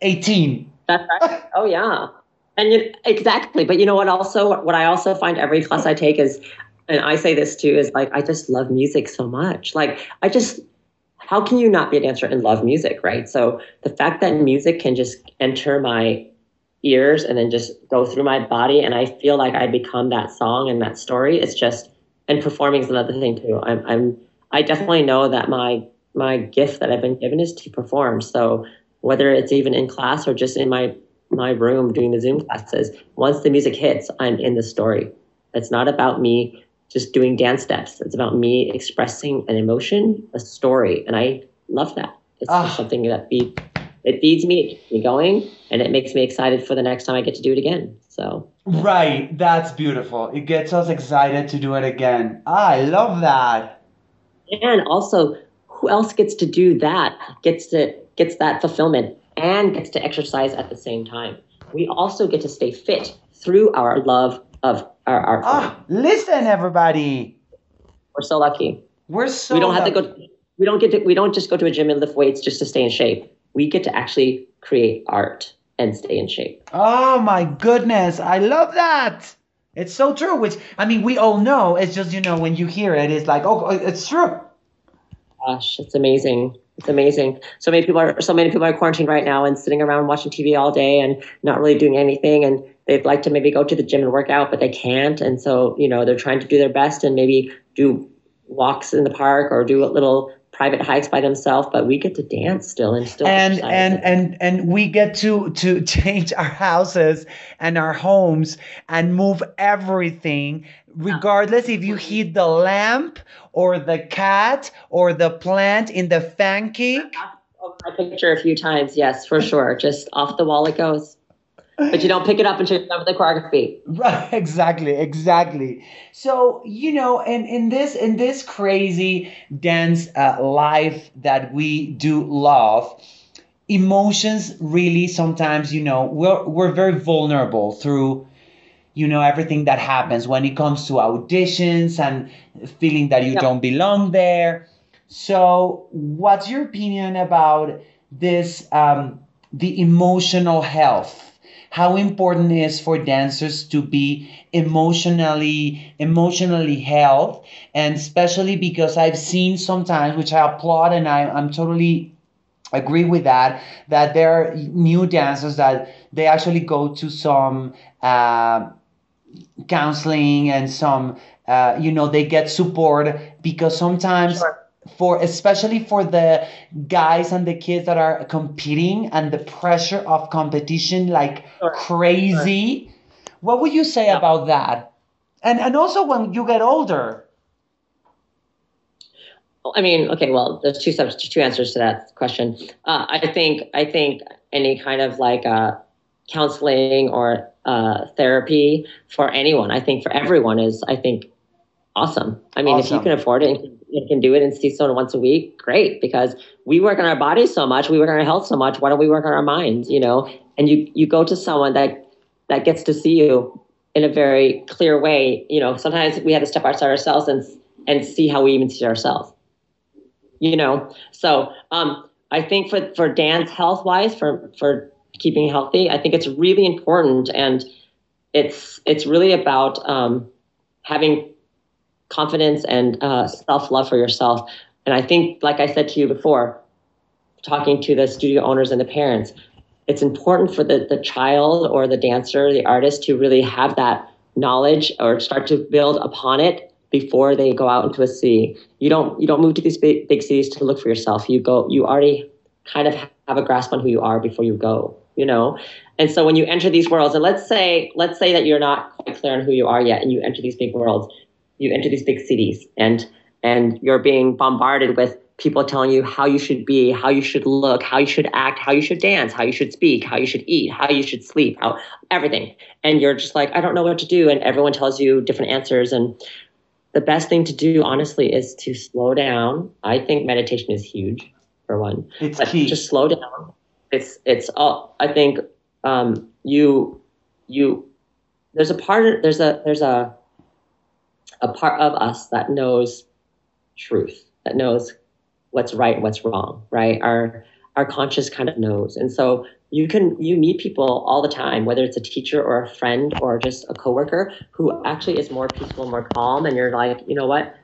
18. That's right. oh yeah. And you, exactly. But you know what also what I also find every class I take is and I say this too is like I just love music so much. Like I just how can you not be a dancer and love music, right? So the fact that music can just enter my ears and then just go through my body and I feel like I become that song and that story, it's just and performing is another thing too. I'm I'm I definitely know that my my gift that I've been given is to perform. So whether it's even in class or just in my my room doing the Zoom classes, once the music hits, I'm in the story. It's not about me just doing dance steps. It's about me expressing an emotion, a story, and I love that. It's ah. something that feeds it feeds me, it keeps me going, and it makes me excited for the next time I get to do it again. So right, that's beautiful. It gets us excited to do it again. I love that. And also, who else gets to do that? Gets to gets that fulfillment and gets to exercise at the same time. We also get to stay fit through our love of our art. Ah, listen, everybody. We're so lucky. We're so. We don't lucky. have to go. We don't get to. We don't just go to a gym and lift weights just to stay in shape. We get to actually create art and stay in shape. Oh my goodness, I love that. It's so true. Which I mean, we all know. It's just you know when you hear it, it's like, oh, it's true. Gosh, it's amazing. It's amazing. So many people are so many people are quarantined right now and sitting around watching TV all day and not really doing anything. And they'd like to maybe go to the gym and work out, but they can't. And so, you know, they're trying to do their best and maybe do walks in the park or do a little private hikes by themselves but we get to dance still and still and and and and we get to to change our houses and our homes and move everything regardless if you heat the lamp or the cat or the plant in the fan cake my picture a few times yes for sure. Just off the wall it goes but you don't pick it up until you're done with the choreography. Right, exactly, exactly. So you know, in in this in this crazy dance uh, life that we do love, emotions really sometimes you know we're we're very vulnerable through you know everything that happens when it comes to auditions and feeling that you don't belong there. So, what's your opinion about this? Um, the emotional health how important it is for dancers to be emotionally emotionally health and especially because i've seen sometimes which i applaud and I, i'm totally agree with that that there are new dancers that they actually go to some uh, counseling and some uh, you know they get support because sometimes sure for especially for the guys and the kids that are competing and the pressure of competition like sure. crazy sure. what would you say yeah. about that and and also when you get older i mean okay well there's two subs two answers to that question uh, i think i think any kind of like uh, counseling or uh, therapy for anyone i think for everyone is i think awesome i mean awesome. if you can afford it and can do it and see someone once a week, great. Because we work on our bodies so much, we work on our health so much. Why don't we work on our minds? You know, and you you go to someone that that gets to see you in a very clear way. You know, sometimes we have to step outside ourselves and and see how we even see ourselves. You know, so um, I think for for dance health wise, for for keeping healthy, I think it's really important and it's it's really about um, having confidence and uh, self love for yourself. And I think, like I said to you before, talking to the studio owners and the parents, it's important for the, the child or the dancer, the artist to really have that knowledge or start to build upon it before they go out into a city. You don't you don't move to these big, big cities to look for yourself. You go you already kind of have a grasp on who you are before you go, you know? And so when you enter these worlds, and let's say let's say that you're not quite clear on who you are yet and you enter these big worlds, you enter these big cities and and you're being bombarded with people telling you how you should be, how you should look, how you should act, how you should dance, how you should speak, how you should eat, how you should sleep, how everything. And you're just like, I don't know what to do. And everyone tells you different answers. And the best thing to do, honestly, is to slow down. I think meditation is huge for one. It's but key. Just slow down. It's it's all I think um, you you there's a part there's a there's a a part of us that knows truth, that knows what's right and what's wrong, right? Our our conscious kind of knows. And so you can you meet people all the time, whether it's a teacher or a friend or just a coworker who actually is more peaceful, more calm, and you're like, you know what?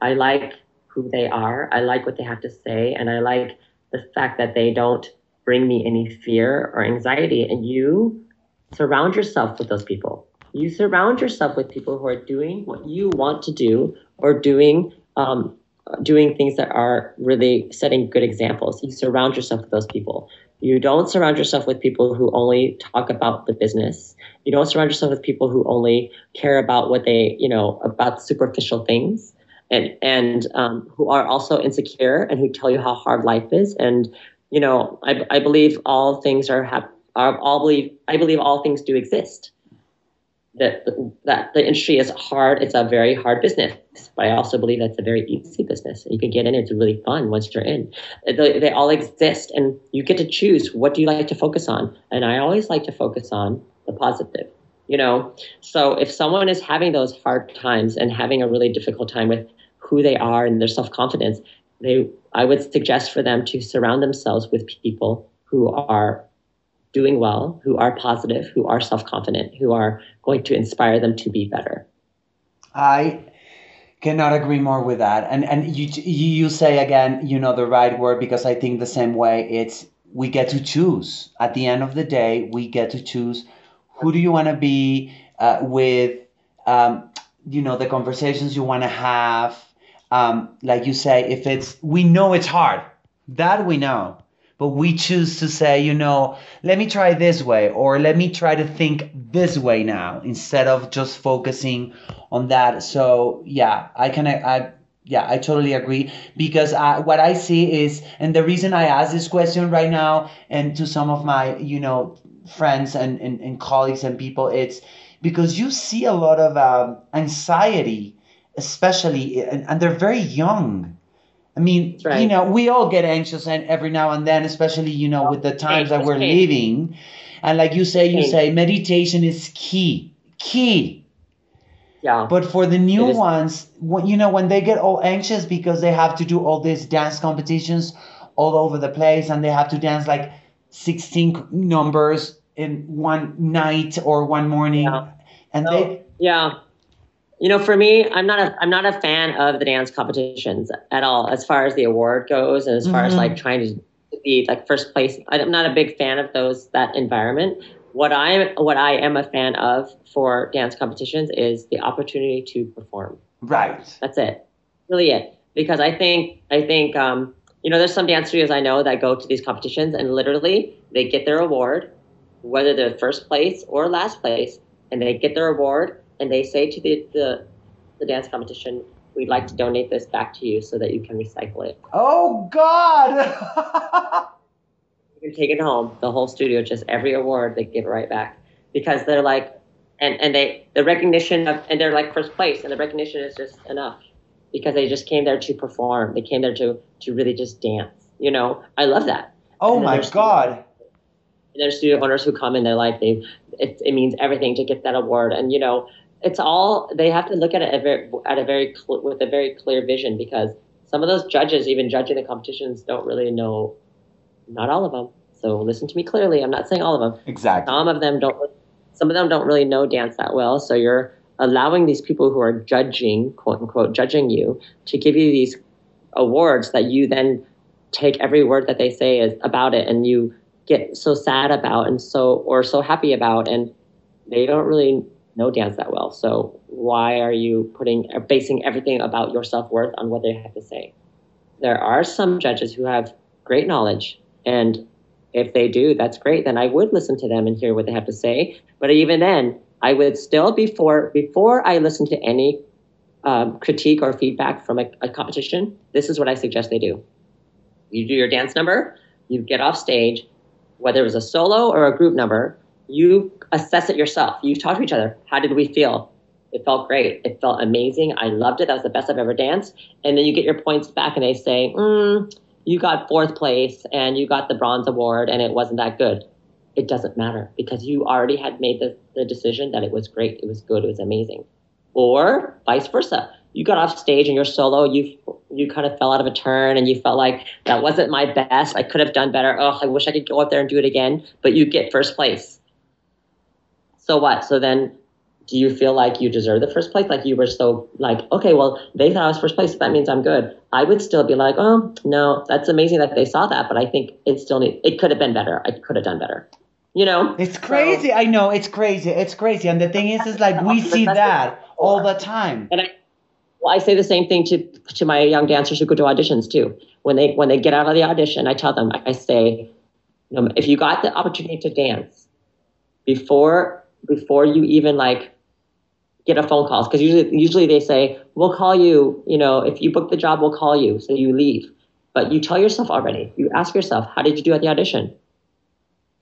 I like who they are. I like what they have to say, and I like the fact that they don't bring me any fear or anxiety. And you surround yourself with those people. You surround yourself with people who are doing what you want to do or doing um, doing things that are really setting good examples. You surround yourself with those people. You don't surround yourself with people who only talk about the business. You don't surround yourself with people who only care about what they, you know, about superficial things and and um, who are also insecure and who tell you how hard life is. And you know, I, I believe all things are, hap- are all believe I believe all things do exist that that the industry is hard. It's a very hard business, but I also believe that's a very easy business. You can get in; it's really fun once you're in. They, they, all exist, and you get to choose what do you like to focus on. And I always like to focus on the positive. You know, so if someone is having those hard times and having a really difficult time with who they are and their self confidence, they I would suggest for them to surround themselves with people who are doing well, who are positive, who are self confident, who are going to inspire them to be better. I cannot agree more with that. And and you you say again, you know, the right word because I think the same way. It's we get to choose. At the end of the day, we get to choose who do you want to be uh, with. Um, you know, the conversations you want to have. Um, like you say, if it's we know it's hard. That we know but we choose to say, you know, let me try this way or let me try to think this way now instead of just focusing on that. So yeah, I can I yeah, I totally agree because I, what I see is, and the reason I ask this question right now, and to some of my you know friends and, and, and colleagues and people, it's because you see a lot of um, anxiety, especially, and, and they're very young I mean, right. you know, we all get anxious and every now and then, especially, you know, with the times that we're living. And like you say, you say meditation is key. Key. Yeah. But for the new ones, when, you know, when they get all anxious because they have to do all these dance competitions all over the place and they have to dance like 16 numbers in one night or one morning. Yeah. And they. Yeah you know, for me, I'm not a I'm not a fan of the dance competitions at all, as far as the award goes, and as far mm-hmm. as like trying to be like first place. I'm not a big fan of those that environment. What I am what I am a fan of for dance competitions is the opportunity to perform. Right. That's it. Really it. Because I think I think um, you know, there's some dance studios I know that go to these competitions and literally they get their award, whether they're first place or last place, and they get their award and they say to the, the, the dance competition, we'd like to donate this back to you so that you can recycle it. Oh God! you can take it home. The whole studio, just every award, they give it right back because they're like, and and they the recognition of and they're like first place, and the recognition is just enough because they just came there to perform. They came there to to really just dance. You know, I love that. Oh my God! and there's studio owners who come and they're like, they it, it means everything to get that award, and you know it's all they have to look at it at a very, at a very cl- with a very clear vision because some of those judges, even judging the competitions, don't really know. Not all of them. So listen to me clearly. I'm not saying all of them. Exactly. Some of them don't. Some of them don't really know dance that well. So you're allowing these people who are judging, quote unquote, judging you, to give you these awards that you then take every word that they say is about it, and you get so sad about and so or so happy about, and they don't really know dance that well. So why are you putting basing everything about your self worth on what they have to say? There are some judges who have great knowledge, and if they do, that's great. Then I would listen to them and hear what they have to say. But even then, I would still before before I listen to any um, critique or feedback from a, a competition. This is what I suggest they do. You do your dance number. You get off stage, whether it was a solo or a group number you assess it yourself. You talk to each other. How did we feel? It felt great. It felt amazing. I loved it. That was the best I've ever danced. And then you get your points back, and they say, mm, "You got fourth place, and you got the bronze award, and it wasn't that good." It doesn't matter because you already had made the, the decision that it was great, it was good, it was amazing. Or vice versa. you got off stage and you're solo, you you kind of fell out of a turn and you felt like that wasn't my best. I could have done better. Oh, I wish I could go up there and do it again. But you get first place. So what? So then do you feel like you deserve the first place? Like you were so like, okay, well, they thought I was first place, so that means I'm good. I would still be like, oh no, that's amazing that they saw that, but I think it still need it could have been better. I could have done better. You know? It's crazy. So, I know it's crazy. It's crazy. And the thing is, is like we see that all the time. And I, well, I say the same thing to to my young dancers who go to auditions too. When they when they get out of the audition, I tell them, I say, you know, if you got the opportunity to dance before before you even like get a phone call. Because usually usually they say we'll call you you know if you book the job we'll call you. So you leave. But you tell yourself already. You ask yourself how did you do at the audition?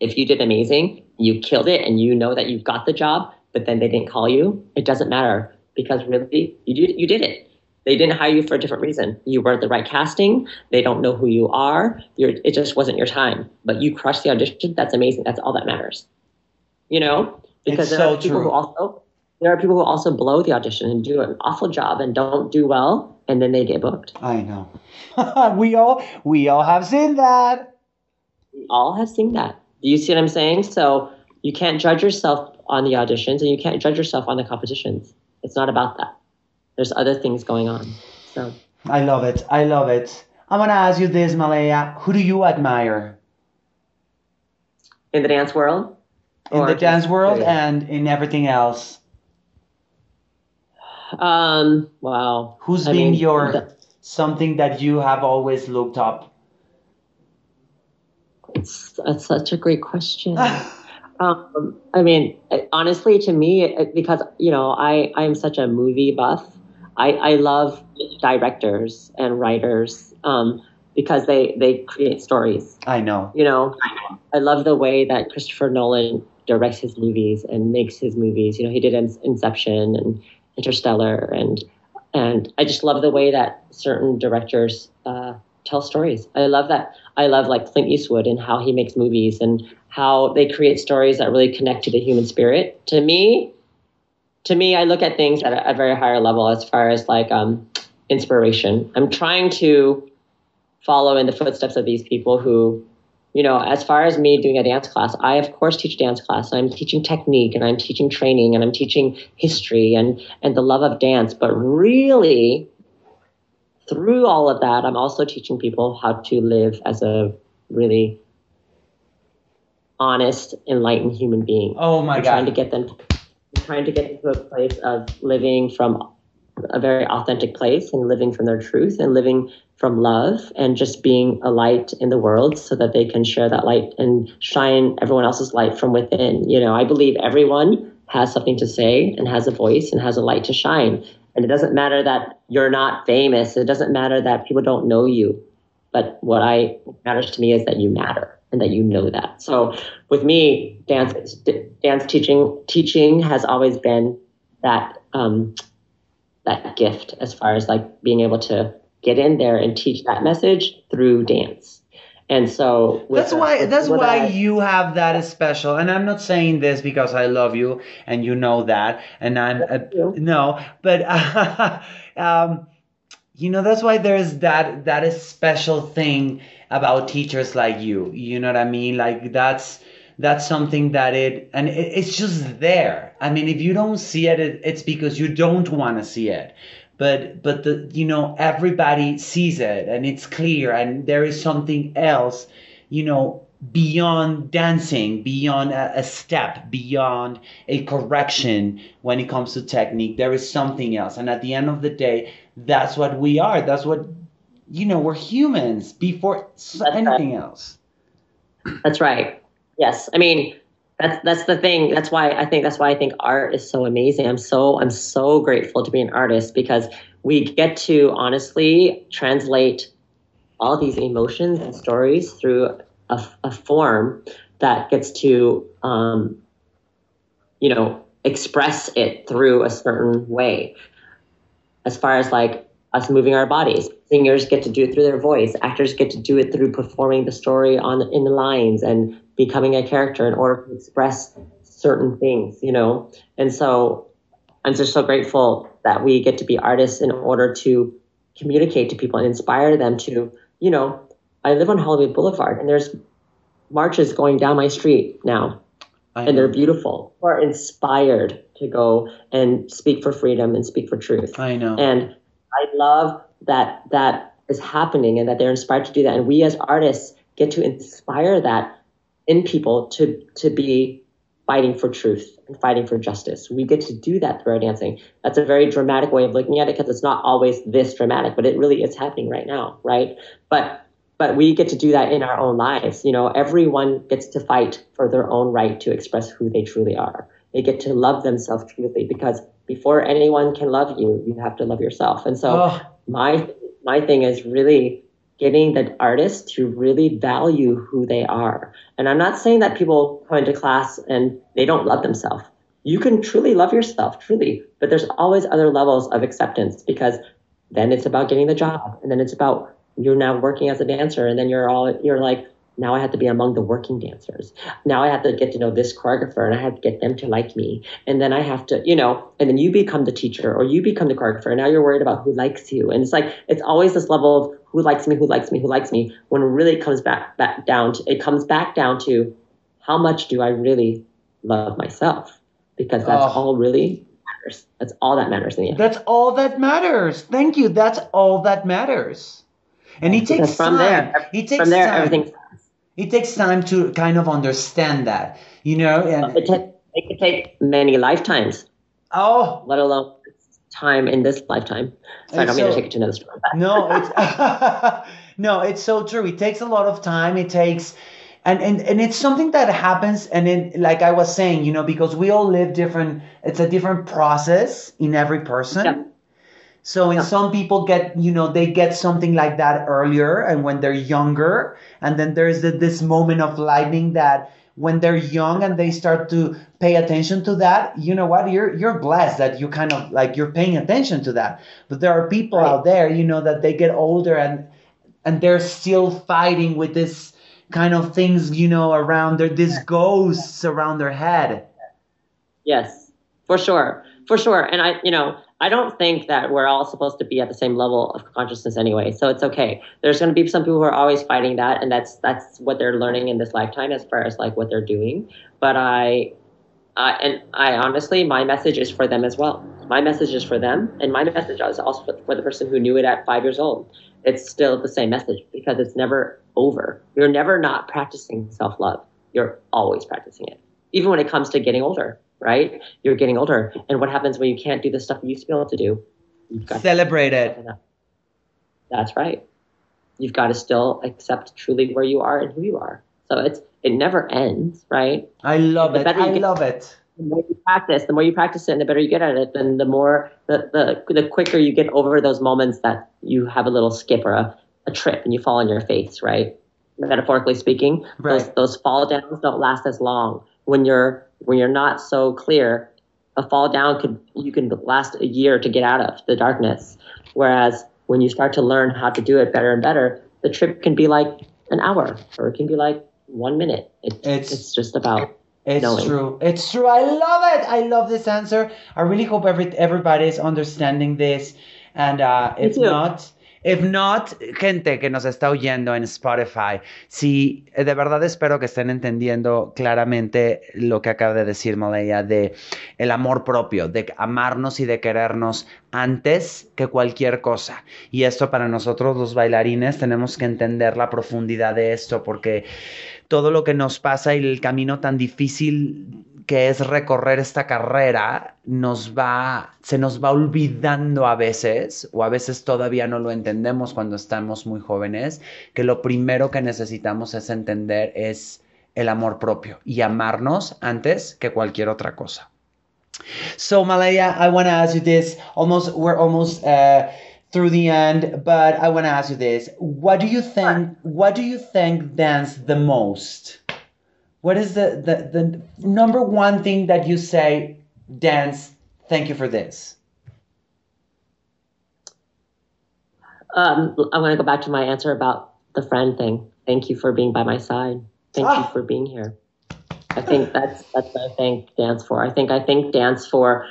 If you did amazing you killed it and you know that you got the job but then they didn't call you it doesn't matter. Because really you did you did it. They didn't hire you for a different reason. You weren't the right casting. They don't know who you are. You're, it just wasn't your time. But you crushed the audition. That's amazing. That's all that matters. You know because it's there so are people true. who also there are people who also blow the audition and do an awful job and don't do well and then they get booked I know. we all we all have seen that. we all have seen that do you see what i'm saying so you can't judge yourself on the auditions and you can't judge yourself on the competitions it's not about that there's other things going on so I love it. I love it. I'm gonna ask you this, Malaya. Who do you admire in the dance world in Or the dance just- world and in everything else? um wow Who's I been mean, your the- something that you have always looked up? it's, that's such a great question Um, I mean, honestly, to me, it- because you know, I I'm such a movie buff. I I love directors and writers um, because they they create stories. I know. You know, I love the way that Christopher Nolan directs his movies and makes his movies. You know, he did Inception and Interstellar, and and I just love the way that certain directors uh, tell stories. I love that. I love like Clint Eastwood and how he makes movies and how they create stories that really connect to the human spirit. To me, to me, I look at things at a, a very higher level as far as like um, inspiration. I'm trying to follow in the footsteps of these people who, you know, as far as me doing a dance class, I of course teach dance class. I'm teaching technique and I'm teaching training and I'm teaching history and and the love of dance. But really, through all of that, I'm also teaching people how to live as a really honest, enlightened human being. Oh my I'm trying to get them I'm trying to get them to a place of living from a very authentic place and living from their truth and living from love and just being a light in the world so that they can share that light and shine everyone else's light from within. You know, I believe everyone has something to say and has a voice and has a light to shine. And it doesn't matter that you're not famous. It doesn't matter that people don't know you. But what I what matters to me is that you matter and that you know that. So with me, dance dance teaching teaching has always been that um, that gift as far as like being able to get in there and teach that message through dance. And so That's why with- that's with why that- you have that special. And I'm not saying this because I love you and you know that. And I'm uh, no, but um, you know that's why there's that that is special thing about teachers like you. You know what I mean? Like that's that's something that it and it, it's just there. I mean, if you don't see it, it it's because you don't want to see it but but the you know everybody sees it and it's clear and there is something else you know beyond dancing beyond a, step beyond a correction when it comes to technique there is something else and at the end of the day that's what we are that's what you know we're humans before That's right. anything else That's right. Yes. I mean, that's that's the thing. That's why I think that's why I think art is so amazing. I'm so I'm so grateful to be an artist because we get to honestly translate all these emotions and stories through a, a form that gets to um, you know express it through a certain way as far as like us moving our bodies singers get to do it through their voice actors get to do it through performing the story on in the lines and becoming a character in order to express certain things you know and so I'm just so grateful that we get to be artists in order to communicate to people and inspire them to, you know, I live on Hollywood Boulevard and there's marches going down my street now. I And they're beautiful. We're inspired to go and speak for freedom and speak for truth. I know. And I love that that is happening and that they're inspired to do that. And we as artists get to inspire that in people to to be fighting for truth and fighting for justice. We get to do that through our dancing. That's a very dramatic way of looking at it because it's not always this dramatic, but it really is happening right now, right? But but we get to do that in our own lives. You know, everyone gets to fight for their own right to express who they truly are. They get to love themselves truly because before anyone can love you, you have to love yourself. And so Oh, my my thing is really getting the artists to really value who they are. And I'm not saying that people come into class and they don't love themselves. You can truly love yourself, truly, but there's always other levels of acceptance because then it's about getting the job and then it's about you're now working as a dancer and then you're all you're like now I have to be among the working dancers. Now I have to get to know this choreographer and I have to get them to like me. And then I have to, you know, and then you become the teacher or you become the choreographer. And now you're worried about who likes you. And it's like, it's always this level of who likes me, who likes me, who likes me, when it really comes back, back down to, it comes back down to how much do I really love myself? Because that's Oh. all really matters. That's all that matters in the end. that's all that matters. Thank you. That's all that matters. And he takes from time. there, it takes from there, time. everything, It takes time to kind of understand that, you know. And it, ta- it could take many lifetimes, oh let alone time in this lifetime. So I don't mean to take it to another story. no, it's no, it's so true. It takes a lot of time. It takes. And, and, and it's something that happens and then like i was saying you know because we all live different it's a different process in every person Yeah. So in Yeah. some people get, you know, they get something like that earlier and when they're younger, and then there's the, this moment of lightning that when they're young and they start to pay attention to that, you know what, you're you're blessed that you kind of like you're paying attention to that. But there are people Right. out there, you know, that they get older and and they're still fighting with this kind of things, you know, around their these ghosts around their head. Yes, for sure, for sure. And I, you know, I don't think that we're all supposed to be at the same level of consciousness anyway. So it's okay. There's going to be some people who are always fighting that, and that's that's what they're learning in this lifetime as far as like what they're doing. But I, I and I honestly, my message is for them as well. My message is for them, and my message is also for- for the person who knew it at five years old. It's still the same message because it's never over. You're never not practicing self love. You're always practicing it, even when it comes to getting older. Right? You're getting older, and what happens when you can't do the stuff you used to be able to do? You've got Celebrate it. that's right. You've got to still accept truly where you are and who you are. So it's it never ends, right? I love it. I get- love it. The more you practice, the more you practice it, and the better you get at it, then the more the the, the quicker you get over those moments that you have a little skip or a, a trip and you fall on your face, right? Metaphorically speaking, Right. those those fall downs don't last as long. When you're when you're not so clear, a fall down could you can last a year to get out of the darkness. Whereas when you start to learn how to do it better and better, the trip can be like an hour or it can be like one minute. It, It's- it's just about It's knowing. true. It's true. I love it. I love this answer. I really hope every everybody is understanding this. And uh, if not, if not, gente que nos está oyendo en Spotify, eh, de verdad espero que estén entendiendo claramente lo que acaba de decir Malaya de el amor propio, de amarnos y de querernos antes que cualquier cosa. Y esto para nosotros los bailarines tenemos que entender la profundidad de esto porque todo lo que nos pasa y el camino tan difícil que es recorrer esta carrera nos va se nos va olvidando a veces o a veces todavía no lo entendemos cuando estamos muy jóvenes que lo primero que necesitamos es entender es el amor propio y amarnos antes que cualquier otra cosa. So Malaya, I want to ask you this. Almost, we're almost uh, through the end, but I want to ask you this: What do you think? What do you think dance the most? What is the, the the number one thing that you say? Dance. Thank you for this. Um, I'm going to go back to my answer about the friend thing. Thank you for being by my side. Thank Ah. you for being here. I think that's that's what I thank dance for. I think I thank dance for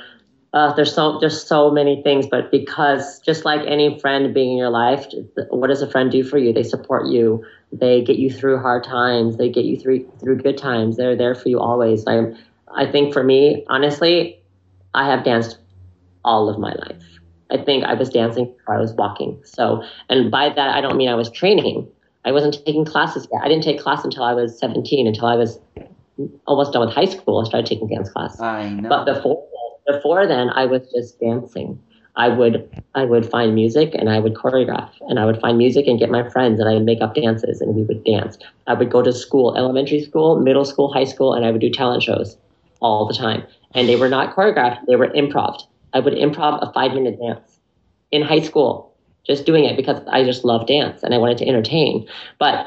uh, there's so there's so many things, but because just like any friend being in your life, what does a friend do for you? They support you. They get you through hard times. They get you through through good times. They're there for you always. I I think for me, honestly, I have danced all of my life. I think I was dancing before I was walking. So, and by that I don't mean I was training. I wasn't taking classes yet. I didn't take class until I was 17, until I was almost done with high school. I started taking dance class. I know. But before before then I was just dancing. I would I would find music and I would choreograph and I would find music and get my friends and I would make up dances and we would dance. I would go to school, elementary school, middle school, high school, and I would do talent shows all the time. And they were not choreographed, they were improv. I would improv a five minute dance in high school, just doing it because I just love dance and I wanted to entertain. But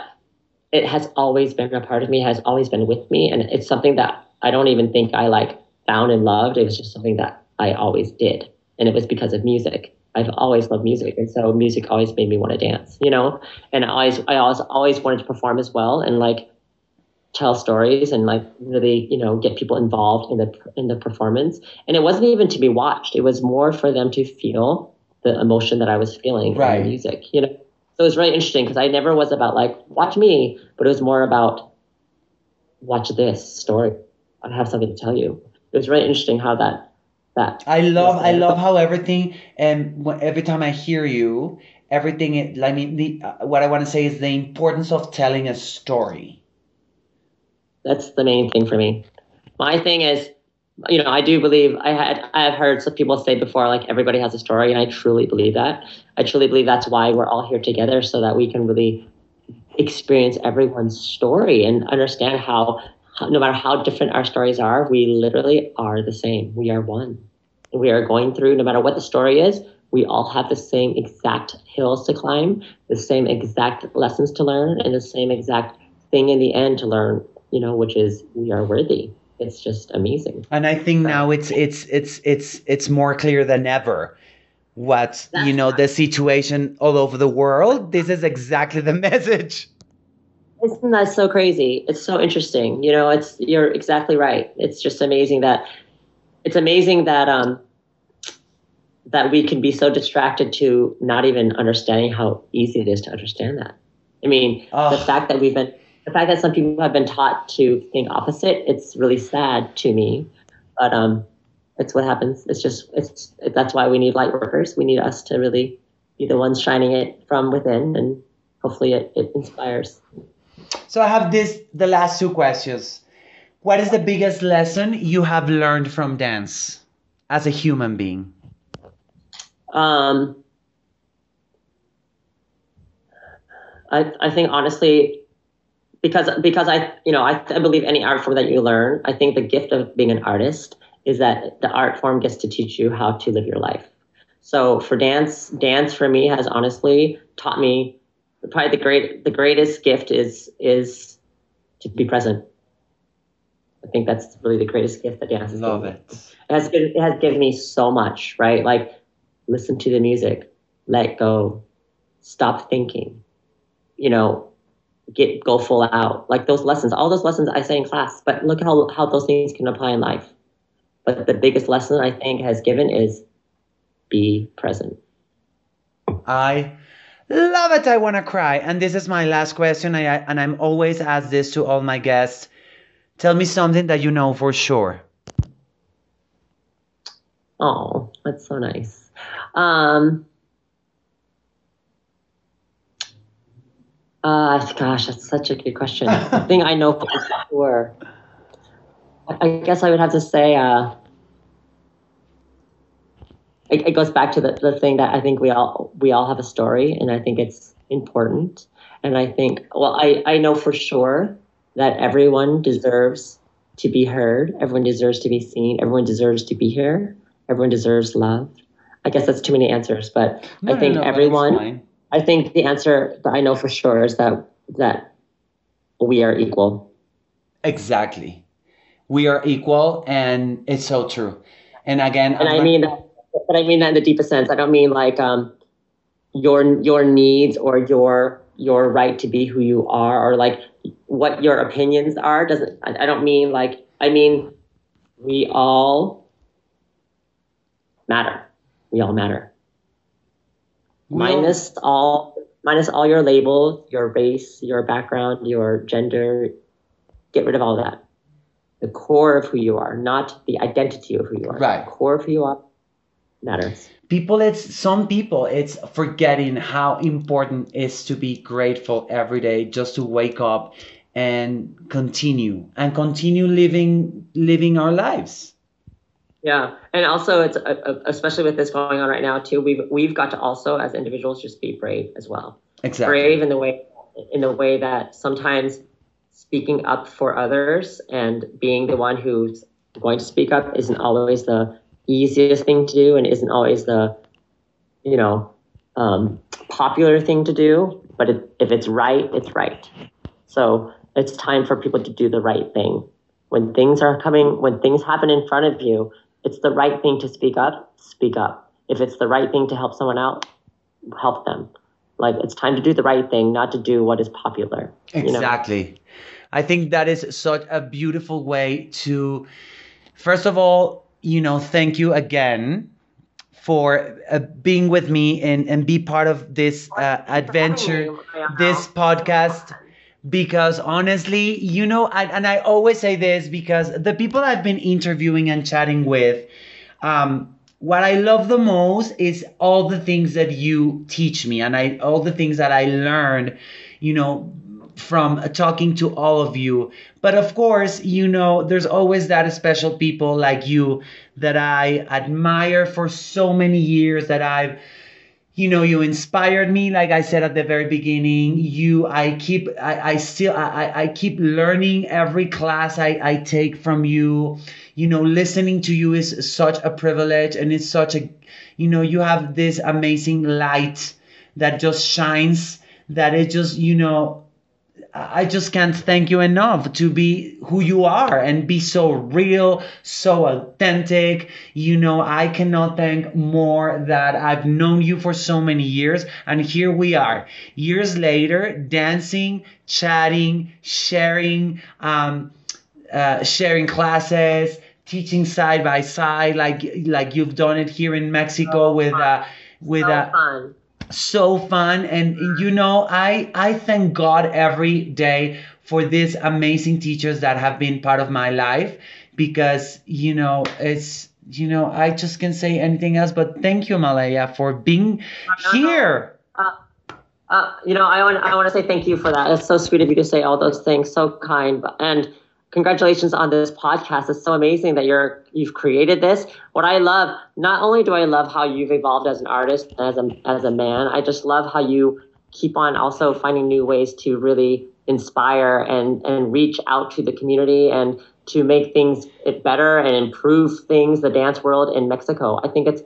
it has always been a part of me, has always been with me, and it's something that I don't even think I like found and loved. It was just something that I always did. And it was because of music. I've always loved music. And so music always made me want to dance, you know? And I always, I always, always wanted to perform as well and like tell stories and like really, you know, get people involved in the, in the performance. And it wasn't even to be watched. It was more for them to feel the emotion that I was feeling right. in the music, you know? So it was really interesting because I never was about like, watch me, but it was more about watch this story. I have something to tell you it was really interesting how that that. I love I love how everything and every time I hear you, everything. It, I mean, the uh, what I want to say is the importance of telling a story. That's the main thing for me. My thing is, you know, I do believe I had I have heard some people say before, like everybody has a story, and I truly believe that. I truly believe that's why we're all here together, so that we can really experience everyone's story and understand how no matter how different our stories are, we literally are the same. We are one. We are going through, no matter what the story is, we all have the same exact hills to climb, the same exact lessons to learn, and the same exact thing in the end to learn, you know, which is we are worthy. It's just amazing. And I think now it's it's it's it's it's more clear than ever what you know the situation all over the world. This is exactly the message. Isn't that so crazy? It's so interesting. You know, it's you're exactly right. It's just amazing that it's amazing that um that we can be so distracted to not even understanding how easy it is to understand that. I mean, oh. the fact that we've been the fact that some people have been taught to think opposite, it's really sad to me. But um it's what happens. It's just it's that's why we need light workers. We need us to really be the ones shining it from within and hopefully it, it inspires. So I have this the last two questions. What is the biggest lesson you have learned from dance as a human being? Um, I I think honestly, because because I you know I, I believe any art form that you learn, I think the gift of being an artist is that the art form gets to teach you how to live your life. So for dance, dance for me has honestly taught me probably the great the greatest gift is is to be present. I think that's really the greatest gift that dance has Love given. it. It has given, it has given me so much, right? Like listen to the music, let go, stop thinking, you know, get go full out. Like those lessons, all those lessons I say in class, but look how how those things can apply in life. But the biggest lesson I think has given is be present. I Love it. I want to cry. And this is my last question. I, and I'm always ask this to all my guests. Tell me something that you know for sure. Oh, that's so nice. Um, uh, gosh, that's such a good question. the thing I know for sure, I guess I would have to say, uh, it, it goes back to the, the thing that I think we all we all have a story, and I think it's important. And I think, well, I, I know for sure that everyone deserves to be heard. Everyone deserves to be seen. Everyone deserves to be here. Everyone deserves love. I guess that's too many answers, but no, I think no, no, everyone. I think the answer that I know for sure is that that we are equal. Exactly, we are equal, and it's so true. And again, and I'm i mean but I mean that in the deepest sense. I don't mean like um, your your needs or your your right to be who you are or like what your opinions are. Doesn't I, I don't mean like I mean we all matter. We all matter. We minus all minus all your labels, your race, your background, your gender. Get rid of all that. The core of who you are, not the identity of who you are. Right. The core of who you are matters. people it's some people it's forgetting how important it is to be grateful every day just to wake up and continue and continue living living our lives Yeah, and also it's uh, uh, especially with this going on right now too. We've we've got to also as individuals just be brave as well. exactly Brave in the way in the way that sometimes speaking up for others and being the one who's going to speak up isn't always the easiest thing to do and isn't always the you know um, popular thing to do. But it, if it's right, it's right. So it's time for people to do the right thing. When things are coming, when things happen in front of you, it's the right thing to speak up, speak up. If it's the right thing to help someone out, help them. Like it's time to do the right thing, not to do what is popular. you know? Exactly. I think that is such a beautiful way to, first of all, you know, thank you again for uh, being with me and, and be part of this uh, adventure, this podcast. Because honestly, you know, I, and I always say this because the people I've been interviewing and chatting with, um, what I love the most is all the things that you teach me and I all the things that I learned, you know, from talking to all of you. But of course, you know, there's always that special people like you that I admire for so many years that I've you know you inspired me like i said at the very beginning you i keep i, I still I, I keep learning every class I, I take from you you know listening to you is such a privilege and it's such a you know you have this amazing light that just shines that it just you know I just can't thank you enough to be who you are and be so real, so authentic. You know, I cannot thank more that I've known you for so many years. And here we are, years later, dancing, chatting, sharing, um, uh, sharing classes, teaching side by side, like like you've done it here in Mexico with uh, with so uh, fun. So fun and you know i i thank god every day for these amazing teachers that have been part of my life because you know it's you know i just can't say anything else but thank you malaya for being here Uh, you know, I want I want to say thank you for that. It's so sweet of you to say all those things. So kind, and congratulations on this podcast. It's so amazing that you're you've created this. What I love, not only do I love how you've evolved as an artist, as a as a man, I just love how you keep on also finding new ways to really inspire and and reach out to the community and to make things better and improve things the dance world in Mexico. I think it's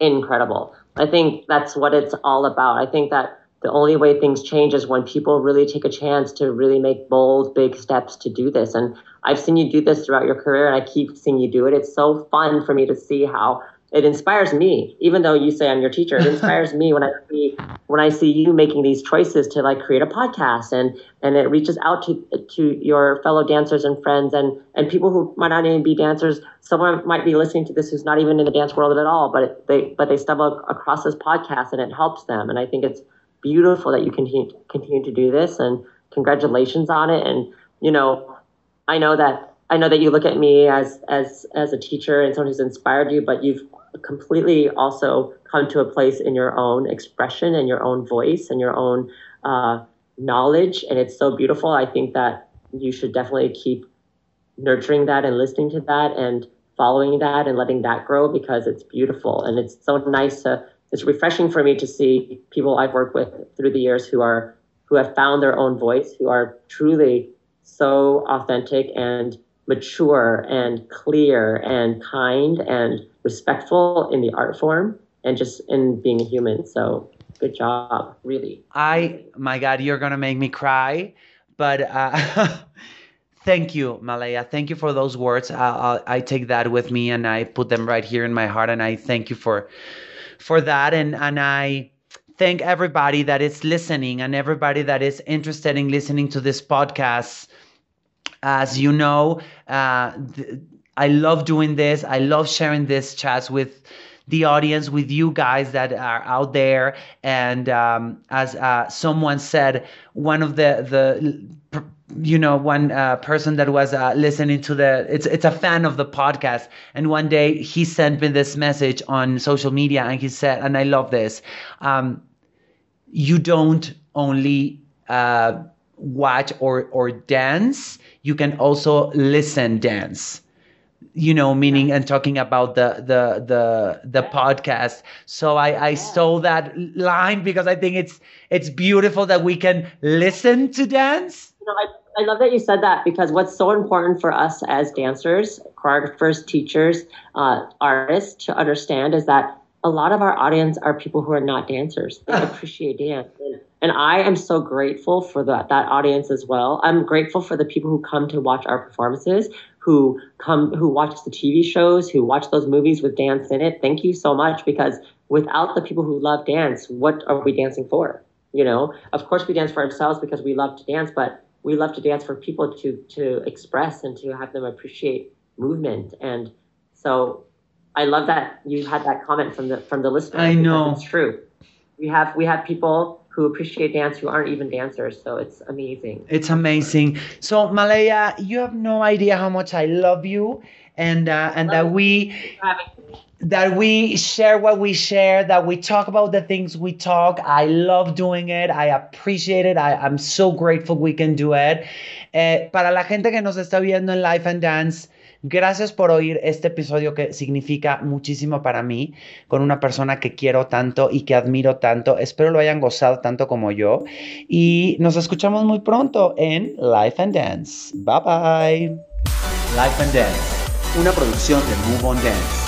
incredible. I think that's what it's all about. I think that the only way things change is when people really take a chance to really make bold, big steps to do this. And I've seen you do this throughout your career, and I keep seeing you do it. It's so fun for me to see how it inspires me. Even though you say I'm your teacher, it inspires me when I see when I see you making these choices to like create a podcast, and and it reaches out to to your fellow dancers and friends, and and people who might not even be dancers. Someone might be listening to this who's not even in the dance world at all, but it, they but they stumble across this podcast, and it helps them. And I think it's beautiful that you continue continue to do this and congratulations on it and you know i know that i know that you look at me as as as a teacher and someone who's inspired you but you've completely also come to a place in your own expression and your own voice and your own uh, knowledge and it's so beautiful. I think that you should definitely keep nurturing that and listening to that and following that and letting that grow because it's beautiful. And it's so nice to it's refreshing for me to see people I've worked with through the years who are who have found their own voice, who are truly so authentic and mature and clear and kind and respectful in the art form and just in being a human. So good job, really. I, my God, you're gonna make me cry. But uh, thank you, Malaya. Thank you for those words. I, I, I take that with me and I put them right here in my heart. And I thank you for for that. And and I thank everybody that is listening and everybody that is interested in listening to this podcast. As you know, uh, th- I love doing this. I love sharing this chats with the audience, with you guys that are out there. And um, as uh, someone said, one of the the you know one uh, person that was uh, listening to the it's it's a fan of the podcast. And one day he sent me this message on social media and he said and i love this um, you don't only uh, watch or or dance you can also listen dance. You know meaning and talking about the the the the podcast. So i i stole that line because i think it's it's beautiful that we can listen to dance. You know, I, I love that you said that because what's so important for us as dancers choreographers teachers uh, artists to understand is that a lot of our audience are people who are not dancers they appreciate dance and, and i am so grateful for that that audience as well i'm grateful for the people who come to watch our performances who come who watch the TV shows, who watch those movies with dance in it. Thank you so much because without the people who love dance, what are we dancing for? You know, of course we dance for ourselves because we love to dance, but we love to dance for people to to express and to have them appreciate movement. And so I love that you had that comment from the from the listener. I know it's true. We have we have people who appreciate dance who aren't even dancers. So it's amazing. It's amazing. So Malaya, you have no idea how much I love you, and uh, and that we that we share what we share, that we talk about the things we talk. I love doing it. I appreciate it. I, I'm so grateful we can do it. Eh, para la gente que nos está viendo en Life and Dance. Gracias por oír este episodio que significa muchísimo para mí, con una persona que quiero tanto y que admiro tanto. Espero lo hayan gozado tanto como yo. Y nos escuchamos muy pronto en Life and Dance. Bye bye. Life and Dance, una producción de Move on Dance.